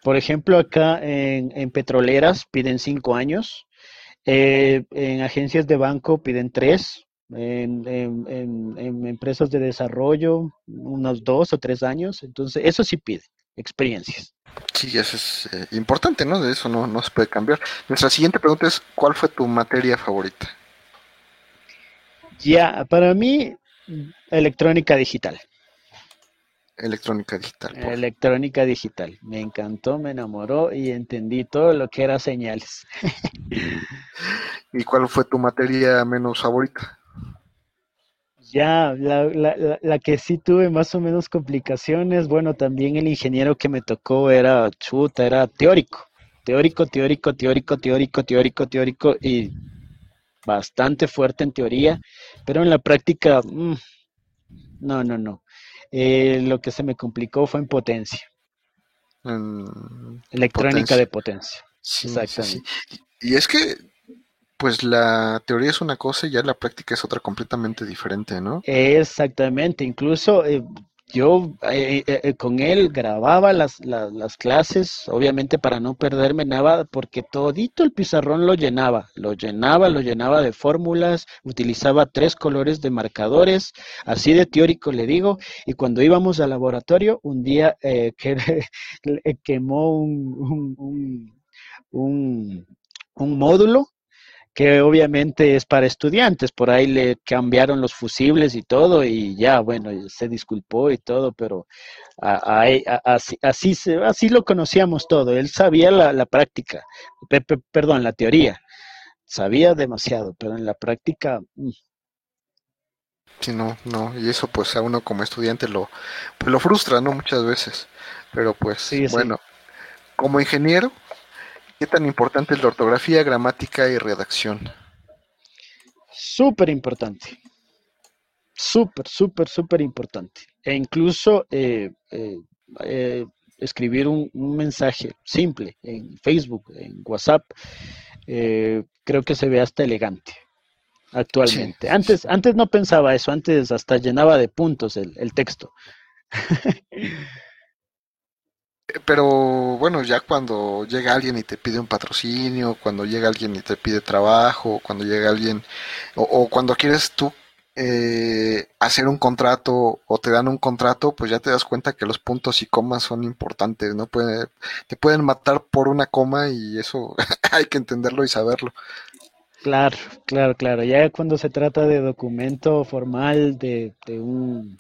Por ejemplo, acá en, en petroleras piden cinco años eh, en agencias de banco piden tres, en, empresas de desarrollo unos dos o tres años, entonces eso sí pide, experiencias. Sí, eso es eh, importante, ¿no? De eso no, no se puede cambiar. Nuestra siguiente pregunta es, ¿cuál fue tu materia favorita? Ya, para mí, electrónica digital. Electrónica digital. Electrónica digital. Me encantó, me enamoró y entendí todo lo que era señales. ¿Y cuál fue tu materia menos favorita? Ya, la, la, la, que sí tuve más o menos complicaciones, bueno, también el ingeniero que me tocó era chuta, era teórico, teórico, teórico, teórico, teórico, teórico, teórico y bastante fuerte en teoría, pero en la práctica, mm, no, no, no. Eh, lo que se me complicó fue en potencia. Electrónica de potencia. Exactamente. Y es que, pues la teoría es una cosa y ya la práctica es otra completamente diferente, ¿no? Exactamente. Incluso eh, yo eh, eh, eh, con él grababa las, las, clases, obviamente para no perderme nada, porque todito el pizarrón lo llenaba, lo llenaba, lo llenaba de fórmulas, utilizaba tres colores de marcadores, así de teórico le digo, y cuando íbamos al laboratorio, un día que, quemó un, un, un módulo que obviamente es para estudiantes, por ahí le cambiaron los fusibles y todo y ya, bueno, se disculpó y todo, pero así, así, así lo conocíamos todo, él sabía la, práctica, perdón, la teoría, sabía demasiado, pero en la práctica... Mm. Sí, no, no, y eso pues a uno como estudiante lo, pues, lo frustra, ¿no? Muchas veces, pero pues bueno, como ingeniero, ¿Qué tan importante es la ortografía, gramática y redacción? Súper importante. Súper, súper, súper importante. E incluso eh, eh, eh, escribir un, mensaje simple en Facebook, en WhatsApp, creo que se ve hasta elegante actualmente. antes, antes no pensaba eso, antes hasta llenaba de puntos el, el texto. pero bueno, ya cuando llega alguien y te pide un patrocinio, cuando llega alguien y te pide trabajo, cuando llega alguien, o, cuando quieres tú eh, hacer un contrato o te dan un contrato, pues ya te das cuenta que los puntos y comas son importantes, ¿no? Puede, te pueden matar por una coma y eso hay que entenderlo y saberlo. Claro, claro, claro. Ya cuando se trata de documento formal, de, de un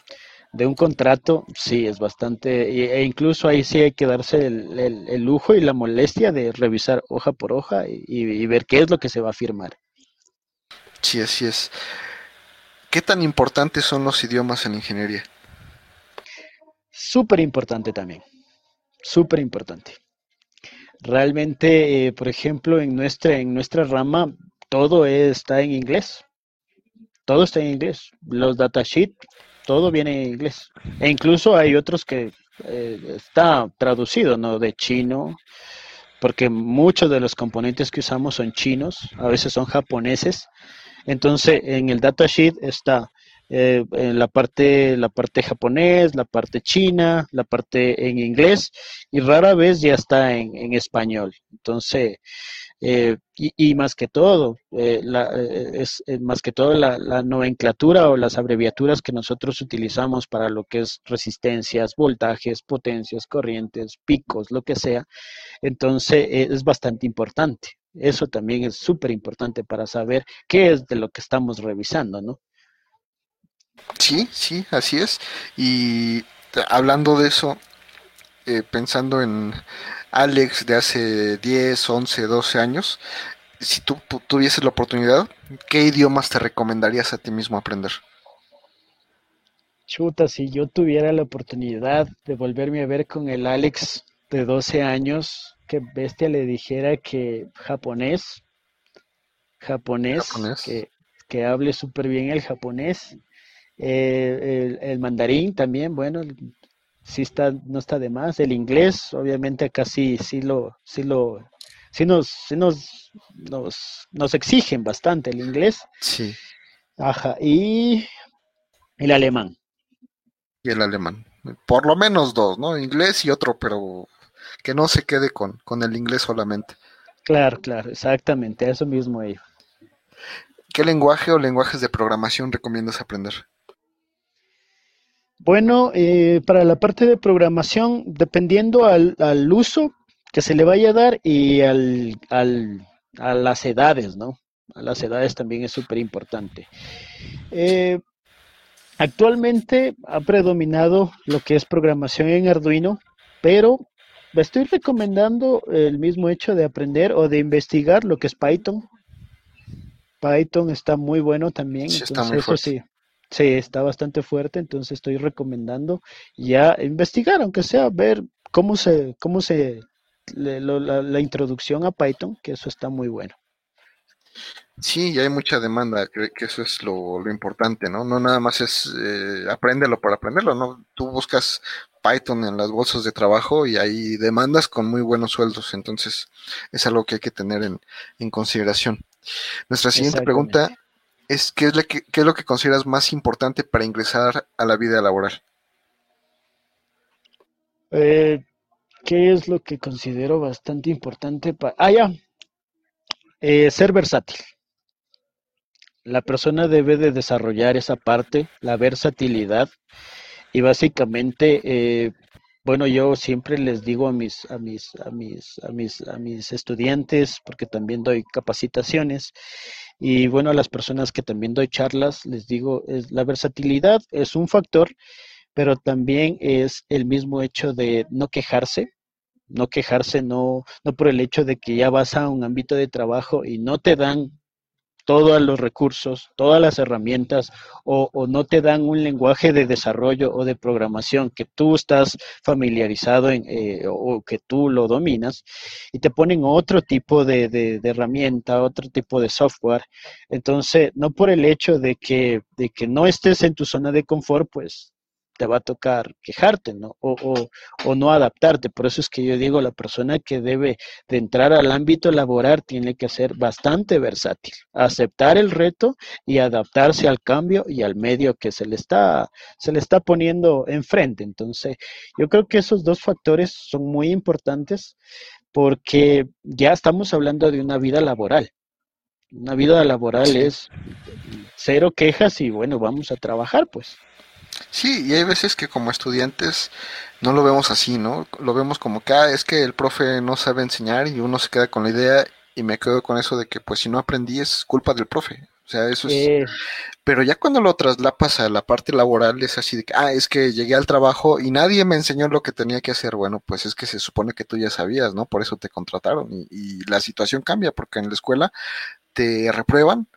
de un contrato, sí, es bastante, e incluso ahí sí hay que darse el, lujo y la molestia de revisar hoja por hoja y, ver qué es lo que se va a firmar. Sí, así es. ¿Qué tan importantes son los idiomas en ingeniería? Súper importante también, súper importante. Realmente, eh, por ejemplo, en nuestra, en nuestra rama, todo está en inglés. Todo está en inglés. Los datasheets todo viene en inglés. E incluso hay otros que eh, está traducido, ¿no? De chino, porque muchos de los componentes que usamos son chinos, a veces son japoneses. Entonces, en el datasheet está eh, en la parte, la parte japonés, la parte china, la parte en inglés y rara vez ya está en, en español. Entonces, eh, y, más que todo, eh, eh, es, más que todo la, nomenclatura o las abreviaturas que nosotros utilizamos para lo que es resistencias, voltajes, potencias, corrientes, picos, lo que sea, entonces es bastante importante. Eso también es súper importante para saber qué es de lo que estamos revisando, ¿no? Sí, sí, así es. Y hablando de eso, pensando en Alex de hace 10, 11, 12 años, si tú tuvieses la oportunidad, ¿qué idiomas te recomendarías a ti mismo aprender? Chuta, si yo tuviera la oportunidad de volverme a ver con el Alex de 12 años, que bestia le dijera que japonés, japonés, Que, hable súper bien el japonés, eh, el, el, mandarín también, bueno, sí está, no está de más. El inglés, obviamente acá sí, sí lo, sí lo, sí nos, sí nos, nos, nos exigen bastante el inglés. Sí. Ajá, y el alemán. Y el alemán. Por lo menos dos, ¿no? Inglés y otro, pero que no se quede con, con el inglés solamente. Claro, claro, exactamente, eso mismo ello. ¿Qué lenguaje o lenguajes de programación recomiendas aprender? Bueno, eh, para la parte de programación, dependiendo al, al, uso que se le vaya a dar y al, al, a las edades, ¿no? A las edades también es súper importante. Eh, actualmente ha predominado lo que es programación en Arduino, pero estoy recomendando el mismo hecho de aprender o de investigar lo que es Python. Python está muy bueno también, entonces eso sí, Sí, está bastante fuerte, entonces estoy recomendando ya investigar, aunque sea ver cómo se, cómo se, la, introducción a Python, que eso está muy bueno. Sí, y hay mucha demanda, creo que eso es lo, importante, ¿no? No nada más es eh, para aprenderlo, ¿no? Tú buscas Python en las bolsas de trabajo y hay demandas con muy buenos sueldos. Entonces, es algo que hay que tener en, consideración. Nuestra siguiente pregunta es, ¿qué es, lo que, ¿qué es lo que consideras más importante para ingresar a la vida laboral? Eh, ¿Qué es lo que considero bastante importante para... Ah, ya. Eh, ser versátil. La persona debe de desarrollar esa parte, la versatilidad, y básicamente, eh, bueno, yo siempre les digo a mis, a mis, a mis, a mis, a mis estudiantes, porque también doy capacitaciones, y bueno, a las personas que también doy charlas, les digo, es, la versatilidad es un factor pero también es el mismo hecho de no quejarse, no quejarse no, no por el hecho de que ya vas a un ámbito de trabajo y no te dan todos los recursos, todas las herramientas o, no te dan un lenguaje de desarrollo o de programación que tú estás familiarizado en, eh, o que tú lo dominas y te ponen otro tipo de, de, herramienta, otro tipo de software. Entonces, no por el hecho de que, de que no estés en tu zona de confort, pues te va a tocar quejarte, ¿no? O, o, no adaptarte. Por eso es que yo digo, la persona que debe de entrar al ámbito laboral tiene que ser bastante versátil, aceptar el reto y adaptarse al cambio y al medio que se le está, se le está poniendo enfrente. Entonces, yo creo que esos dos factores son muy importantes porque ya estamos hablando de una vida laboral. Una vida laboral es cero quejas y bueno, vamos a trabajar, pues. Sí, y hay veces que como estudiantes no lo vemos así, ¿no? Lo vemos como que ah, es que el profe no sabe enseñar y uno se queda con la idea y me quedo con eso de que pues si no aprendí es culpa del profe. O sea, eso es... Pero ya cuando lo traslapas a la parte laboral es así de que, ah, es que llegué al trabajo y nadie me enseñó lo que tenía que hacer. Bueno, pues es que se supone que tú ya sabías, ¿no? Por eso te contrataron y, y la situación cambia porque en la escuela te reprueban,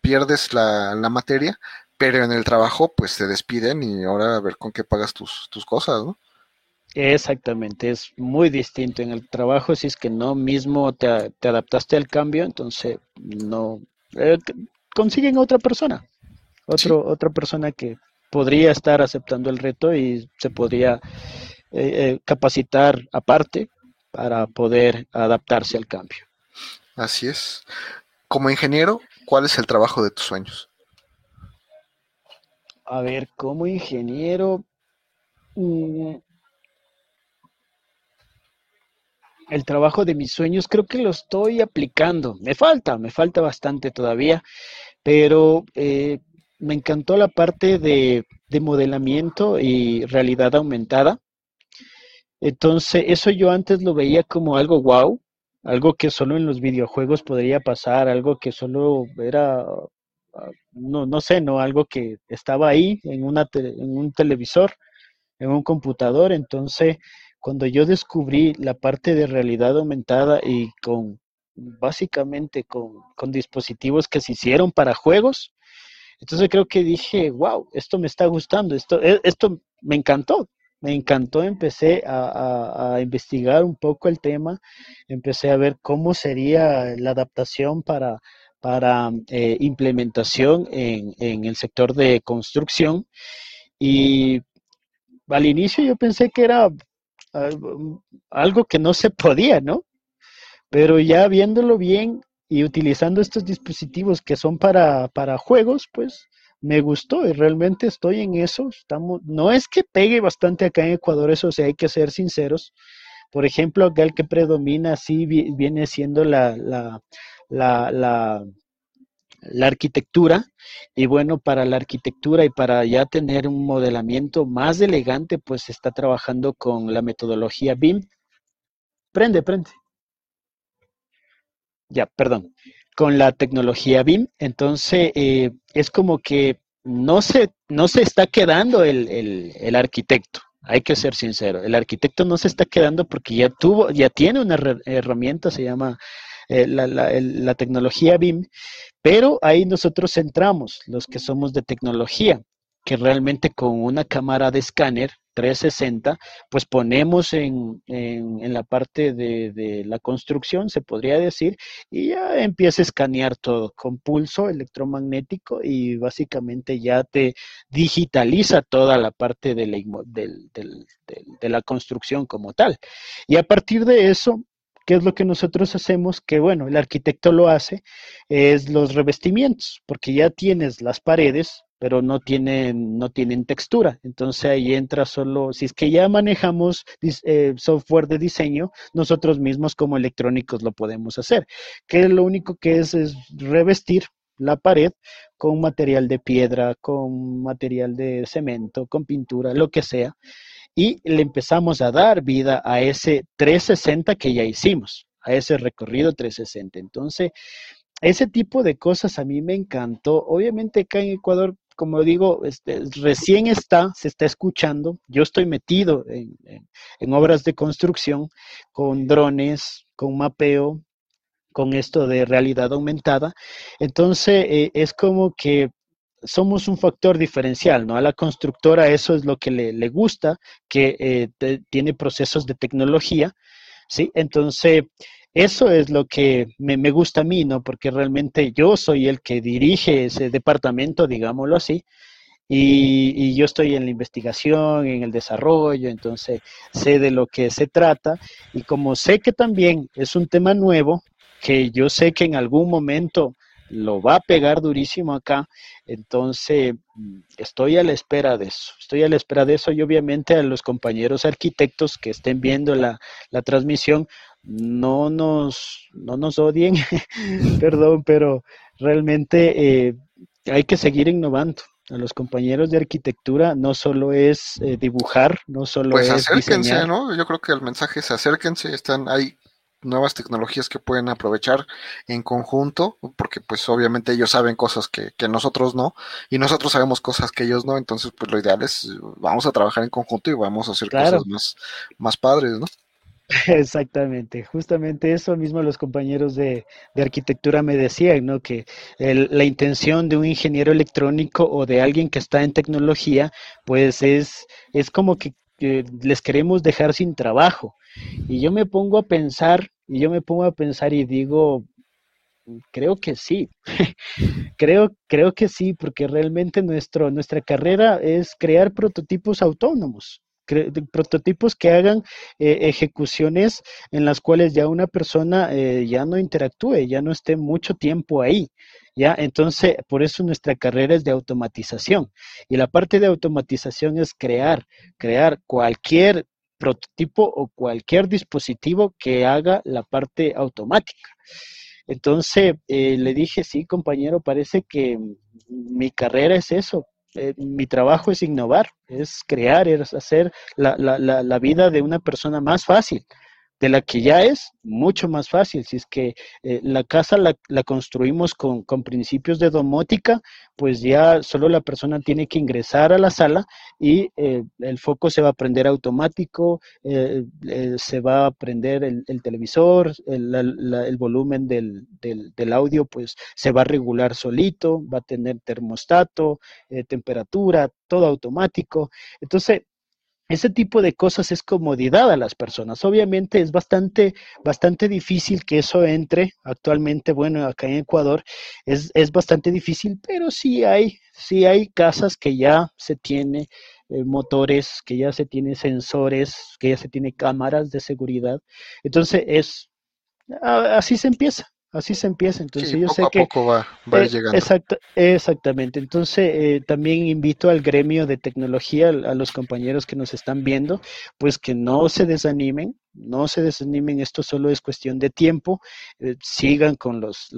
pierdes la, la materia, pero en el trabajo pues te despiden y ahora a ver con qué pagas tus, tus cosas, ¿no? Exactamente, es muy distinto en el trabajo, si es que no mismo te, adaptaste al cambio, entonces no eh, consiguen otra persona, otro, otra persona que podría estar aceptando el reto y se podría eh, eh, capacitar aparte para poder adaptarse al cambio. Así es. Como ingeniero, ¿cuál es el trabajo de tus sueños? A ver, como ingeniero, mm, el trabajo de mis sueños creo que lo estoy aplicando. Me falta, me falta bastante todavía, pero eh, me encantó la parte de, de modelamiento y realidad aumentada. Entonces, eso yo antes lo veía como algo wow, algo que solo en los videojuegos podría pasar, algo que solo era no, no sé, no algo que estaba ahí en, una en un televisor, en un computador. Entonces, cuando yo descubrí la parte de realidad aumentada y con básicamente con, con dispositivos que se hicieron para juegos, entonces creo que dije, wow, esto me está gustando, esto, e, esto me encantó, me encantó, empecé a, a, investigar un poco el tema, empecé a ver cómo sería la adaptación para, para eh, implementación en, en, el sector de construcción. Y al inicio yo pensé que era algo que no se podía, ¿no? Pero ya viéndolo bien y utilizando estos dispositivos que son para, para juegos, pues me gustó y realmente estoy en eso. Estamos, no es que pegue bastante acá en Ecuador, eso sí hay que ser sinceros. Por ejemplo, acá el que predomina sí viene siendo la, la, la, la arquitectura y bueno, para la arquitectura y para ya tener un modelamiento más elegante, pues se está trabajando con la metodología BIM. Prende, prende. Ya, perdón. Con la tecnología BIM, entonces eh, es como que no se, no se está quedando el, el, el arquitecto hay que ser sincero, el arquitecto no se está quedando porque ya tuvo, ya tiene una herramienta, se llama eh, la, tecnología BIM, pero ahí nosotros centramos los que somos de tecnología, que realmente con una cámara de escáner 360, pues ponemos en, en, la parte de, la construcción, se podría decir, y ya empieza a escanear todo con pulso electromagnético y básicamente ya te digitaliza toda la parte de la construcción como tal. Y a partir de eso, ¿Qué es lo que nosotros hacemos? Que bueno, el arquitecto lo hace, es los revestimientos, porque ya tienes las paredes, pero no tienen, no tienen textura. Entonces ahí entra solo, si es que ya manejamos eh, software de diseño, nosotros mismos como electrónicos lo podemos hacer. Que lo único que es es revestir la pared con material de piedra, con material de cemento, con pintura, lo que sea y le empezamos a dar vida a ese 360 que ya hicimos, a ese recorrido 360. Entonces, ese tipo de cosas a mí me encantó. Obviamente acá en Ecuador, como digo, este, recién está, se está escuchando. Yo estoy metido en, obras de construcción con drones, con mapeo, con esto de realidad aumentada. Entonces, eh, es como que somos un factor diferencial, ¿no? A la constructora eso es lo que le, gusta, que eh, tiene procesos de tecnología, ¿sí? Entonces, eso es lo que me, gusta a mí, ¿no? Porque realmente yo soy el que dirige ese departamento, digámoslo así, y, y, yo estoy en la investigación, en el desarrollo, entonces sé de lo que se trata, y como sé que también es un tema nuevo, que yo sé que en algún momento lo va a pegar durísimo acá. Entonces, estoy a la espera de eso. Estoy a la espera de eso y obviamente a los compañeros arquitectos que estén viendo la, transmisión, no nos, no nos odien, perdón, pero realmente eh, hay que seguir innovando. A los compañeros de arquitectura no solo es eh, dibujar, no solo pues es. Pues acérquense, ¿no? Yo creo que el mensaje es acérquense, están ahí nuevas tecnologías que pueden aprovechar en conjunto, porque pues obviamente ellos saben cosas que, nosotros no, y nosotros sabemos cosas que ellos no, entonces pues lo ideal es vamos a trabajar en conjunto y vamos a hacer cosas más, más padres, ¿no? Exactamente, justamente eso mismo los compañeros de, arquitectura me decían, ¿no? Que la intención de un ingeniero electrónico o de alguien que está en tecnología, pues es, es como que les queremos dejar sin trabajo. Y yo me pongo a pensar, y yo me pongo a pensar y digo, creo que sí. creo, creo que sí, porque realmente nuestro, nuestra carrera es crear prototipos autónomos prototipos que hagan eh, ejecuciones en las cuales ya una persona eh, ya no interactúe, ya no esté mucho tiempo ahí. ¿Ya? Entonces, por eso nuestra carrera es de automatización. Y la parte de automatización es crear, crear cualquier prototipo o cualquier dispositivo que haga la parte automática. Entonces, eh, le dije, sí, compañero, parece que mi carrera es eso, eh, mi trabajo es innovar, es crear, es hacer la, la, la, vida de una persona más fácil de la que ya es mucho más fácil. Si es que eh, la casa la, construimos con, principios de domótica, pues ya solo la persona tiene que ingresar a la sala y eh, el foco se va a prender automático, eh, se va a prender el, televisor, el, volumen del, del, audio pues se va a regular solito, va a tener termostato, temperatura, todo automático. Entonces, ese tipo de cosas es comodidad a las personas. Obviamente es bastante, bastante difícil que eso entre. Actualmente, bueno, acá en Ecuador es, es bastante difícil, pero sí hay, sí hay casas que ya se tiene eh, motores, que ya se tiene sensores, que ya se tiene cámaras de seguridad. Entonces es, así se empieza. Así se empieza. Entonces yo sé que poco va, va eh, llegando. exactamente. Entonces eh, también invito al gremio de tecnología, a los compañeros que nos están viendo, pues que no se desanimen, no se desanimen, esto solo es cuestión de tiempo, eh, sigan con los,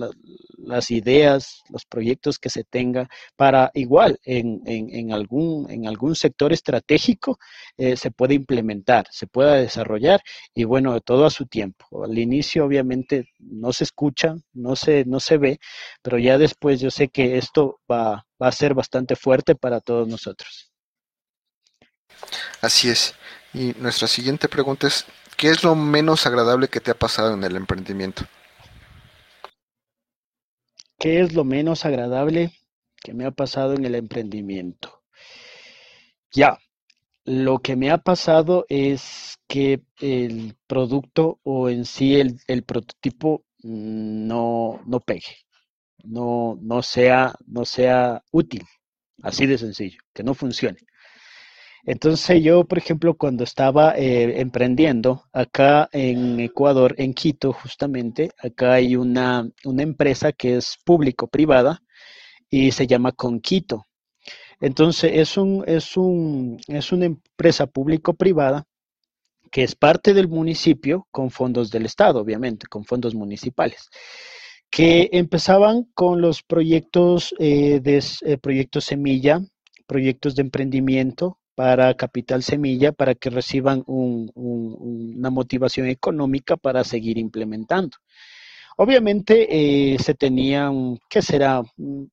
las ideas, los proyectos que se tenga para igual en, en, algún, en algún sector estratégico eh, se puede implementar, se pueda desarrollar y bueno, todo a su tiempo. Al inicio obviamente no se escucha, no se, no se ve, pero ya después yo sé que esto va, va a ser bastante fuerte para todos nosotros. Así es. Y nuestra siguiente pregunta es, ¿Qué es lo menos agradable que te ha pasado en el emprendimiento? ¿Qué es lo menos agradable que me ha pasado en el emprendimiento? Ya, lo que me ha pasado es que el producto o en sí el, el prototipo no, no pegue, no, no, sea, no sea útil, así de sencillo, que no funcione. Entonces yo, por ejemplo, cuando estaba eh, emprendiendo acá en Ecuador, en Quito justamente, acá hay una, una empresa que es público-privada y se llama Conquito. Entonces es, un, es, un, es una empresa público-privada que es parte del municipio con fondos del Estado, obviamente, con fondos municipales, que empezaban con los proyectos eh, de eh, proyectos semilla, proyectos de emprendimiento para Capital Semilla, para que reciban una motivación económica para seguir implementando. Obviamente eh, se tenían, ¿qué será? Mm,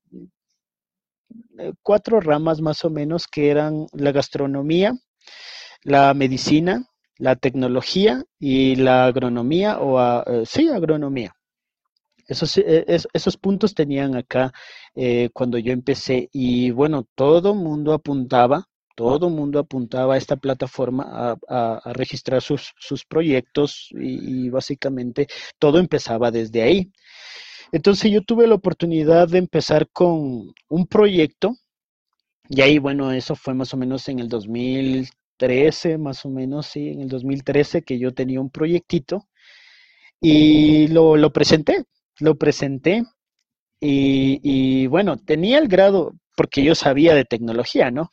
cuatro ramas más o menos que eran la gastronomía, la medicina, la tecnología y la agronomía o eh, sí, agronomía. Esos, eh, esos puntos tenían acá eh, cuando yo empecé y bueno, todo mundo apuntaba, todo mundo apuntaba a esta plataforma a, registrar sus, sus proyectos y, básicamente todo empezaba desde ahí. Entonces yo tuve la oportunidad de empezar con un proyecto y ahí, bueno, eso fue más o menos en el 2000, 13, más o menos, sí, en el 2013 que yo tenía un proyectito y lo, lo presenté, lo presenté y, y, bueno, tenía el grado, porque yo sabía de tecnología, ¿no?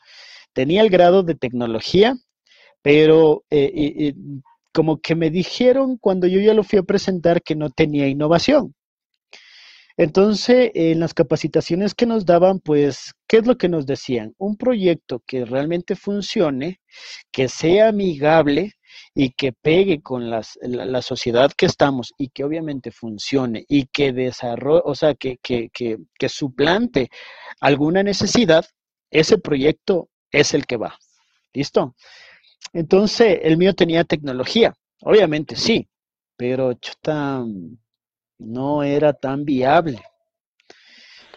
Tenía el grado de tecnología, pero eh, como que me dijeron cuando yo ya lo fui a presentar que no tenía innovación. Entonces, en las capacitaciones que nos daban, pues, ¿qué es lo que nos decían? Un proyecto que realmente funcione, que sea amigable y que pegue con la, sociedad que estamos y que obviamente funcione y que desarrolle, o sea, que suplante alguna necesidad, ese proyecto es el que va. ¿Listo? Entonces, el mío tenía tecnología. Obviamente sí, pero chuta, no era tan viable.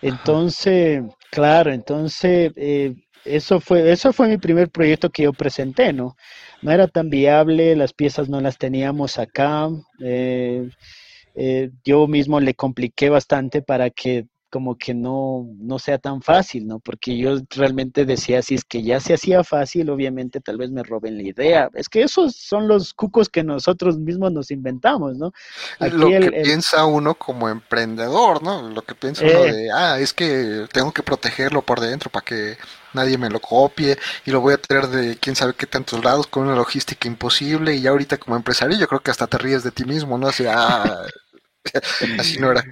Entonces, claro, entonces eh, eso fue eso fue mi primer proyecto que yo presenté, ¿no? No era tan viable, las piezas no las teníamos acá. Eh, eh, yo mismo le compliqué bastante para que como que no, no sea tan fácil, ¿no? Porque yo realmente decía, si es que ya se hacía fácil, obviamente tal vez me roben la idea. Es que esos son los cucos que nosotros mismos nos inventamos, ¿no? Lo que piensa uno como emprendedor, ¿no? Lo que piensa uno eh. de, ah, es que tengo que protegerlo por dentro para que nadie me lo copie y lo voy a traer de quién sabe qué tantos lados con una logística imposible y ya ahorita como empresario yo creo que hasta te ríes de ti mismo, ¿no? Así, ah, Así no era.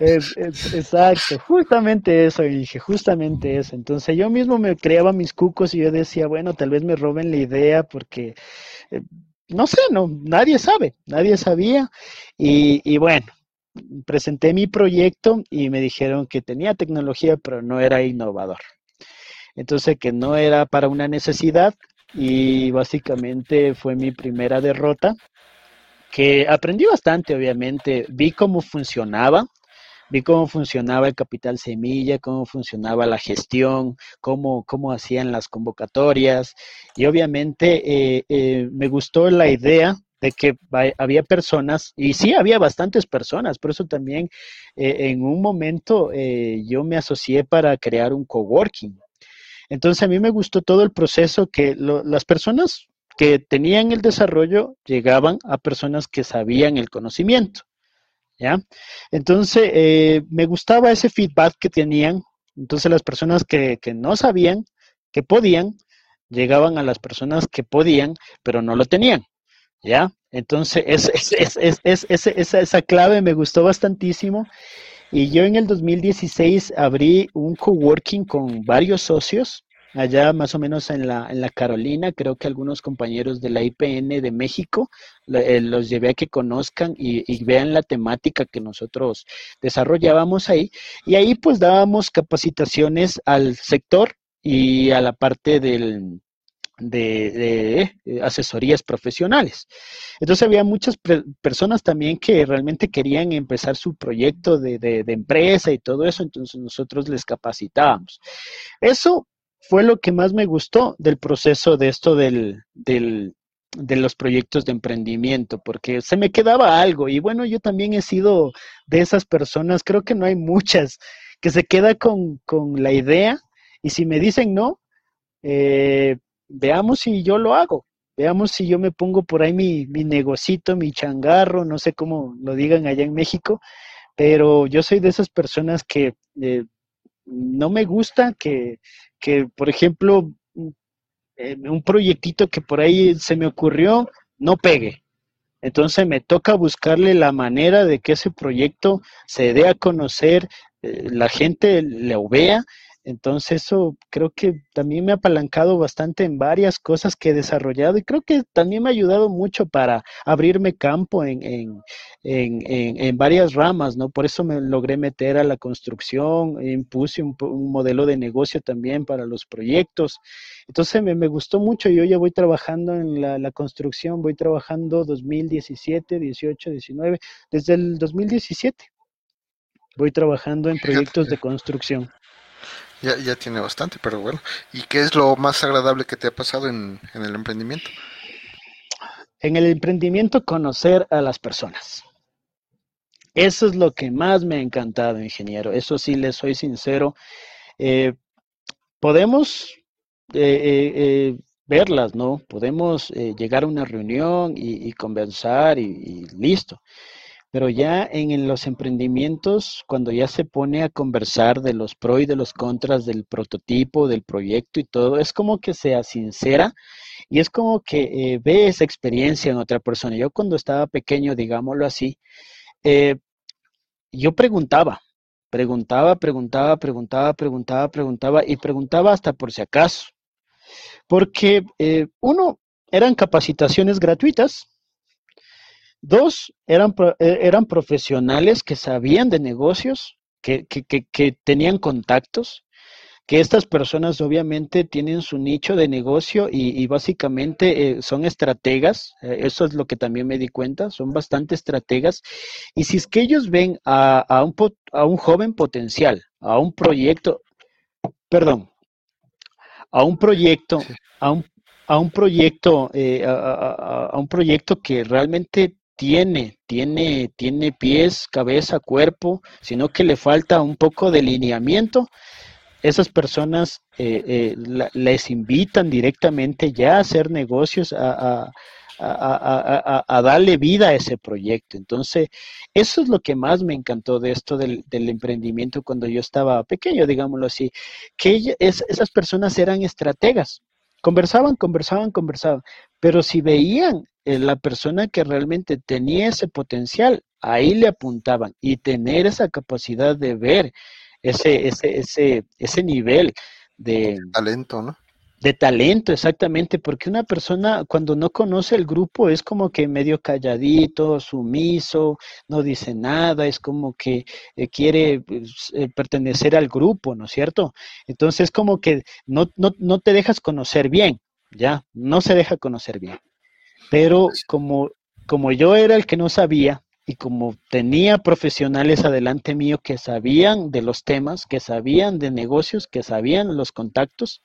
exacto, justamente eso, dije, justamente eso. Entonces yo mismo me creaba mis cucos y yo decía, bueno, tal vez me roben la idea porque, eh, no sé, no, nadie sabe, nadie sabía. Y bueno, presenté mi proyecto y me dijeron que tenía tecnología, pero no era innovador. Entonces, que no era para una necesidad y básicamente fue mi primera derrota que aprendí bastante, obviamente. Vi cómo funcionaba, vi cómo funcionaba el capital semilla, cómo funcionaba la gestión, cómo, cómo hacían las convocatorias. Y obviamente eh, eh, me gustó la idea de que había personas, y sí había bastantes personas, por eso también eh, en un momento yo me asocié para crear un coworking. Entonces a mí me gustó todo el proceso que las personas que tenían el desarrollo llegaban a personas que sabían el conocimiento. ¿Ya? Entonces, eh, me gustaba ese feedback que tenían. Entonces, las personas que, no sabían, que podían, llegaban a las personas que podían, pero no lo tenían. ¿Ya? Entonces, esa, esa clave me gustó bastantísimo. Y yo en el 2016 abrí un coworking con varios socios allá más o menos en la, en la Carolina, creo que algunos compañeros de la IPN de México eh, los llevé a que conozcan y, vean la temática que nosotros desarrollábamos ahí. Y ahí pues dábamos capacitaciones al sector y a la parte del, de, eh, asesorías profesionales. Entonces había muchas personas también que realmente querían empezar su proyecto de, de, empresa y todo eso, entonces nosotros les capacitábamos. Eso fue lo que más me gustó del proceso de esto del, de los proyectos de emprendimiento, porque se me quedaba algo. Y bueno, yo también he sido de esas personas, creo que no hay muchas, que se queda con, con la idea y si me dicen no, eh, veamos si yo lo hago. Veamos si yo me pongo por ahí mi, mi negocito, mi changarro, no sé cómo lo digan allá en México, pero yo soy de esas personas que eh, no me gusta que, que, por ejemplo, eh, un proyectito que por ahí se me ocurrió no pegue. Entonces me toca buscarle la manera de que ese proyecto se dé a conocer, eh, la gente lo vea entonces eso creo que también me ha apalancado bastante en varias cosas que he desarrollado y creo que también me ha ayudado mucho para abrirme campo en, en, en, en varias ramas, ¿no? Por eso me logré meter a la construcción, impuse un, un modelo de negocio también para los proyectos. Entonces me, me gustó mucho, yo ya voy trabajando en la, la construcción, voy trabajando 2017, 18, 19, desde el 2017 voy trabajando en proyectos de construcción. Ya, ya tiene bastante, pero bueno. ¿Y qué es lo más agradable que te ha pasado en, en el emprendimiento? En el emprendimiento, conocer a las personas. Eso es lo que más me ha encantado, ingeniero. Eso sí, le soy sincero. Eh, podemos eh, eh, eh verlas, ¿no? Podemos eh, llegar a una reunión y, y conversar y, y, listo. Pero ya en los emprendimientos, cuando ya se pone a conversar de los pros y de los contras del prototipo, del proyecto y todo, es como que sea sincera y es como que eh, ve esa experiencia en otra persona. Yo cuando estaba pequeño, digámoslo así, eh, yo preguntaba, preguntaba, preguntaba, preguntaba, preguntaba, preguntaba y preguntaba hasta por si acaso. Porque eh, uno, eran capacitaciones gratuitas Dos, eran, eh, eran profesionales que sabían de negocios, que, que, que, que, tenían contactos, que estas personas obviamente tienen su nicho de negocio y, y básicamente eh, son estrategas, eh, eso es lo que también me di cuenta, son bastante estrategas, y si es que ellos ven a, a, un, a un joven potencial, a un proyecto, perdón, a un proyecto, a un, a un proyecto, eh, a, un proyecto que realmente tiene, tiene, tiene pies, cabeza, cuerpo, sino que le falta un poco de lineamiento, esas personas eh, eh, les invitan directamente ya a hacer negocios, a, a, a, a, darle vida a ese proyecto. Entonces, eso es lo que más me encantó de esto del, del emprendimiento cuando yo estaba pequeño, digámoslo así, que es, esas personas eran estrategas. Conversaban, conversaban, conversaban, pero si veían la persona que realmente tenía ese potencial, ahí le apuntaban y tener esa capacidad de ver ese, ese, ese, ese nivel de talento, ¿no? De talento, exactamente, porque una persona cuando no conoce el grupo es como que medio calladito, sumiso, no dice nada, es como que eh, quiere pues, eh, pertenecer al grupo, ¿no es cierto? Entonces como que no, no, no te dejas conocer bien, ya, no se deja conocer bien. Pero como, como yo era el que no sabía y como tenía profesionales adelante mío que sabían de los temas, que sabían de negocios, que sabían los contactos,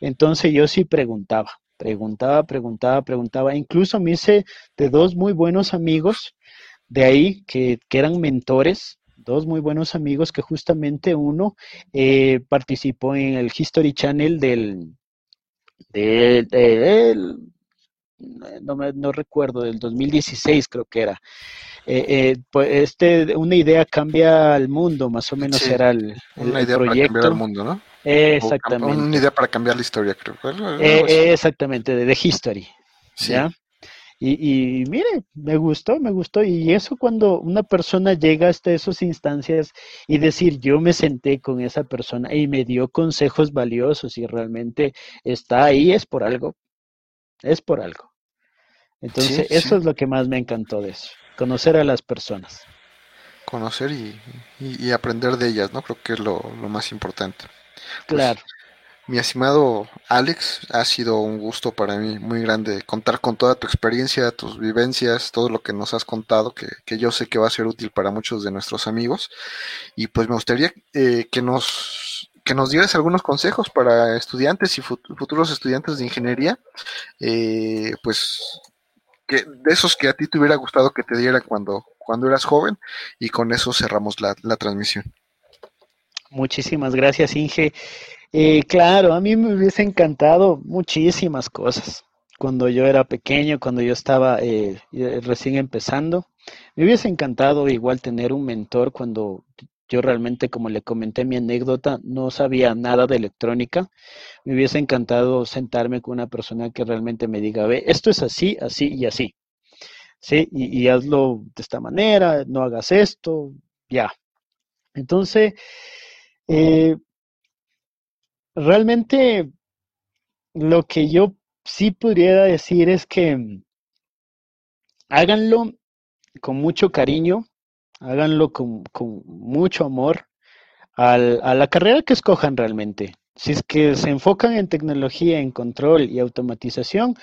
entonces yo sí preguntaba, preguntaba, preguntaba, preguntaba. Incluso me hice de dos muy buenos amigos de ahí que, que eran mentores, dos muy buenos amigos que justamente uno eh, participó en el History Channel del, del, del no, me, no recuerdo, del 2016 creo que era. Eh, eh, pues este, una idea cambia al mundo, más o menos sí, era el, el, una idea proyecto. para cambiar el mundo, ¿no? Eh, exactamente. Una idea para cambiar la historia, creo. Eh, exactamente, de The History. Sí. ¿ya? Y, y, mire, me gustó, me gustó. Y eso cuando una persona llega hasta esas instancias y decir, yo me senté con esa persona y me dio consejos valiosos y realmente está ahí, es por algo. Es por algo. Entonces, sí, eso sí. es lo que más me encantó de eso, conocer a las personas. Conocer y, y, y aprender de ellas, ¿no? Creo que es lo, lo más importante. Claro. Pues, mi estimado Alex, ha sido un gusto para mí muy grande contar con toda tu experiencia, tus vivencias, todo lo que nos has contado, que, que yo sé que va a ser útil para muchos de nuestros amigos. Y pues me gustaría eh, que nos que nos dieras algunos consejos para estudiantes y futuros estudiantes de ingeniería, eh, pues que, de esos que a ti te hubiera gustado que te diera cuando, cuando eras joven y con eso cerramos la, transmisión. Muchísimas gracias, Inge. Eh, claro, a mí me hubiese encantado muchísimas cosas cuando yo era pequeño, cuando yo estaba eh, recién empezando. Me hubiese encantado igual tener un mentor cuando yo realmente, como le comenté mi anécdota, no sabía nada de electrónica. Me hubiese encantado sentarme con una persona que realmente me diga, ve, esto es así, así y así. ¿Sí? Y, hazlo de esta manera, no hagas esto, ya. Entonces, eh, realmente lo que yo sí pudiera decir es que háganlo con mucho cariño, háganlo con, mucho amor a la carrera que escojan realmente. Si es que se enfocan en tecnología, en control y automatización,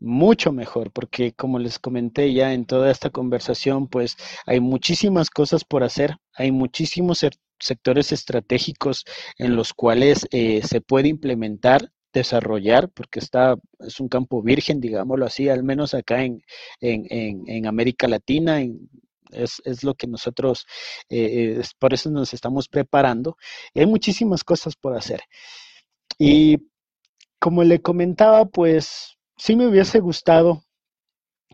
mucho mejor, porque como les comenté ya en toda esta conversación, pues hay muchísimas cosas por hacer, hay muchísimos sectores estratégicos en los cuales eh, se puede implementar desarrollar, porque está, es un campo virgen, digámoslo así, al menos acá en, en, América Latina, es, es, lo que nosotros, eh, por eso nos estamos preparando. hay muchísimas cosas por hacer. Y como le comentaba, pues sí me hubiese gustado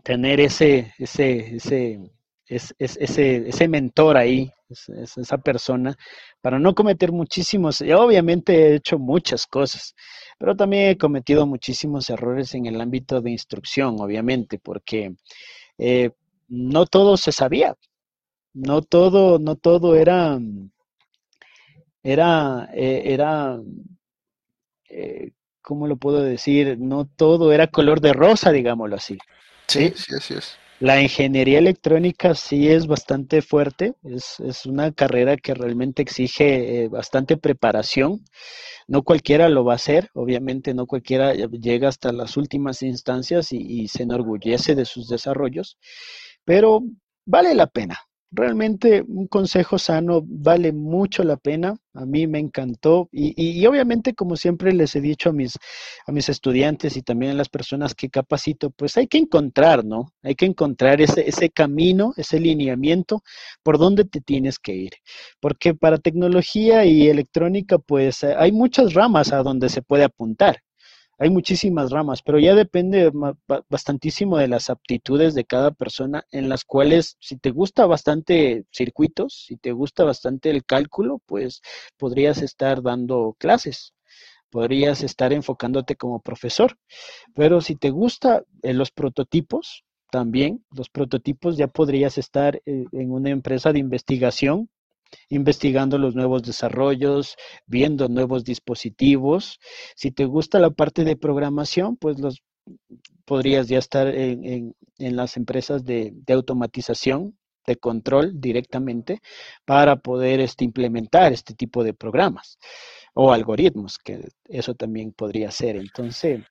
tener ese, ese, ese, ese, ese mentor ahí, esa persona, para no cometer muchísimos, y obviamente he hecho muchas cosas, pero también he cometido muchísimos errores en el ámbito de instrucción, obviamente, porque eh, no todo se sabía, no todo, no todo era, era, eh, era, eh, ¿cómo lo puedo decir? No todo era color de rosa, digámoslo así. Sí, sí, así es. La ingeniería electrónica sí es bastante fuerte, es, es una carrera que realmente exige bastante preparación. No cualquiera lo va a hacer, obviamente no cualquiera llega hasta las últimas instancias y, se enorgullece de sus desarrollos, pero vale la pena. Realmente un consejo sano vale mucho la pena. A mí me encantó y, obviamente como siempre les he dicho a mis, a mis estudiantes y también a las personas que capacito, pues hay que encontrar, ¿no? Hay que encontrar ese, ese camino, ese lineamiento por donde te tienes que ir. Porque para tecnología y electrónica, pues hay muchas ramas a donde se puede apuntar hay muchísimas ramas, pero ya depende bastantísimo de las aptitudes de cada persona, en las cuales si te gusta bastante circuitos, si te gusta bastante el cálculo, pues podrías estar dando clases, podrías estar enfocándote como profesor, pero si te gusta eh, los prototipos, también los prototipos ya podrías estar eh, en una empresa de investigación investigando los nuevos desarrollos, viendo nuevos dispositivos. Si te gusta la parte de programación, pues los podrías ya estar en, las empresas de, automatización, de control directamente, para poder este, implementar este tipo de programas o algoritmos, que eso también podría ser. Entonces,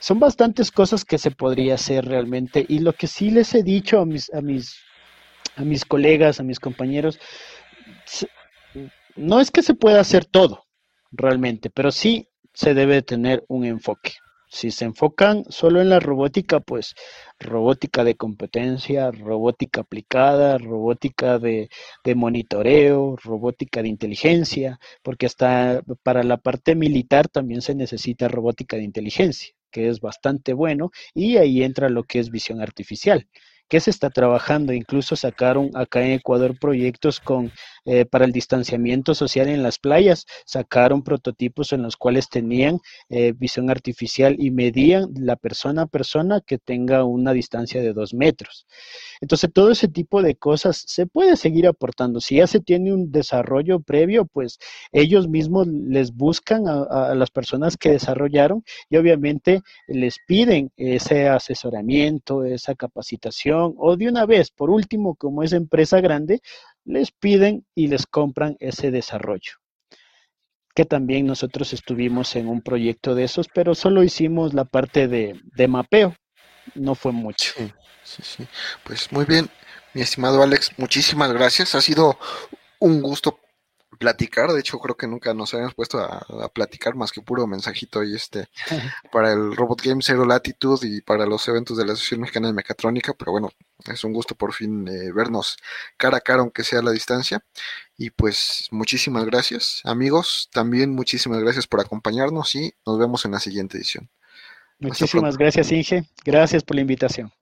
son bastantes cosas que se podría hacer realmente. Y lo que sí les he dicho a mis, a mis, a mis colegas, a mis compañeros, no es que se pueda hacer todo realmente, pero sí se debe tener un enfoque. Si se enfocan solo en la robótica, pues robótica de competencia, robótica aplicada, robótica de, monitoreo, robótica de inteligencia, porque hasta para la parte militar también se necesita robótica de inteligencia, que es bastante bueno, y ahí entra lo que es visión artificial que se está trabajando. Incluso sacaron acá en Ecuador proyectos con eh, para el distanciamiento social en las playas. Sacaron prototipos en los cuales tenían eh, visión artificial y medían la persona a persona que tenga una distancia de dos metros. Entonces, todo ese tipo de cosas se puede seguir aportando. Si ya se tiene un desarrollo previo, pues ellos mismos les buscan a, a las personas que desarrollaron y obviamente les piden ese asesoramiento, esa capacitación o de una vez, por último, como es empresa grande, les piden y les compran ese desarrollo. Que también nosotros estuvimos en un proyecto de esos, pero solo hicimos la parte de, mapeo, no fue mucho. Sí, sí, Pues muy bien, mi estimado Alex, muchísimas gracias. Ha sido un gusto platicar. De hecho, creo que nunca nos habíamos puesto a, platicar más que puro mensajito ahí este para el Robot Game Zero Latitude y para los eventos de la Asociación Mexicana de Mecatrónica. Pero bueno, es un gusto por fin eh, vernos cara a cara, aunque sea a la distancia. Y pues muchísimas gracias, amigos. También muchísimas gracias por acompañarnos y nos vemos en la siguiente edición. Muchísimas gracias, Inge. Gracias por la invitación.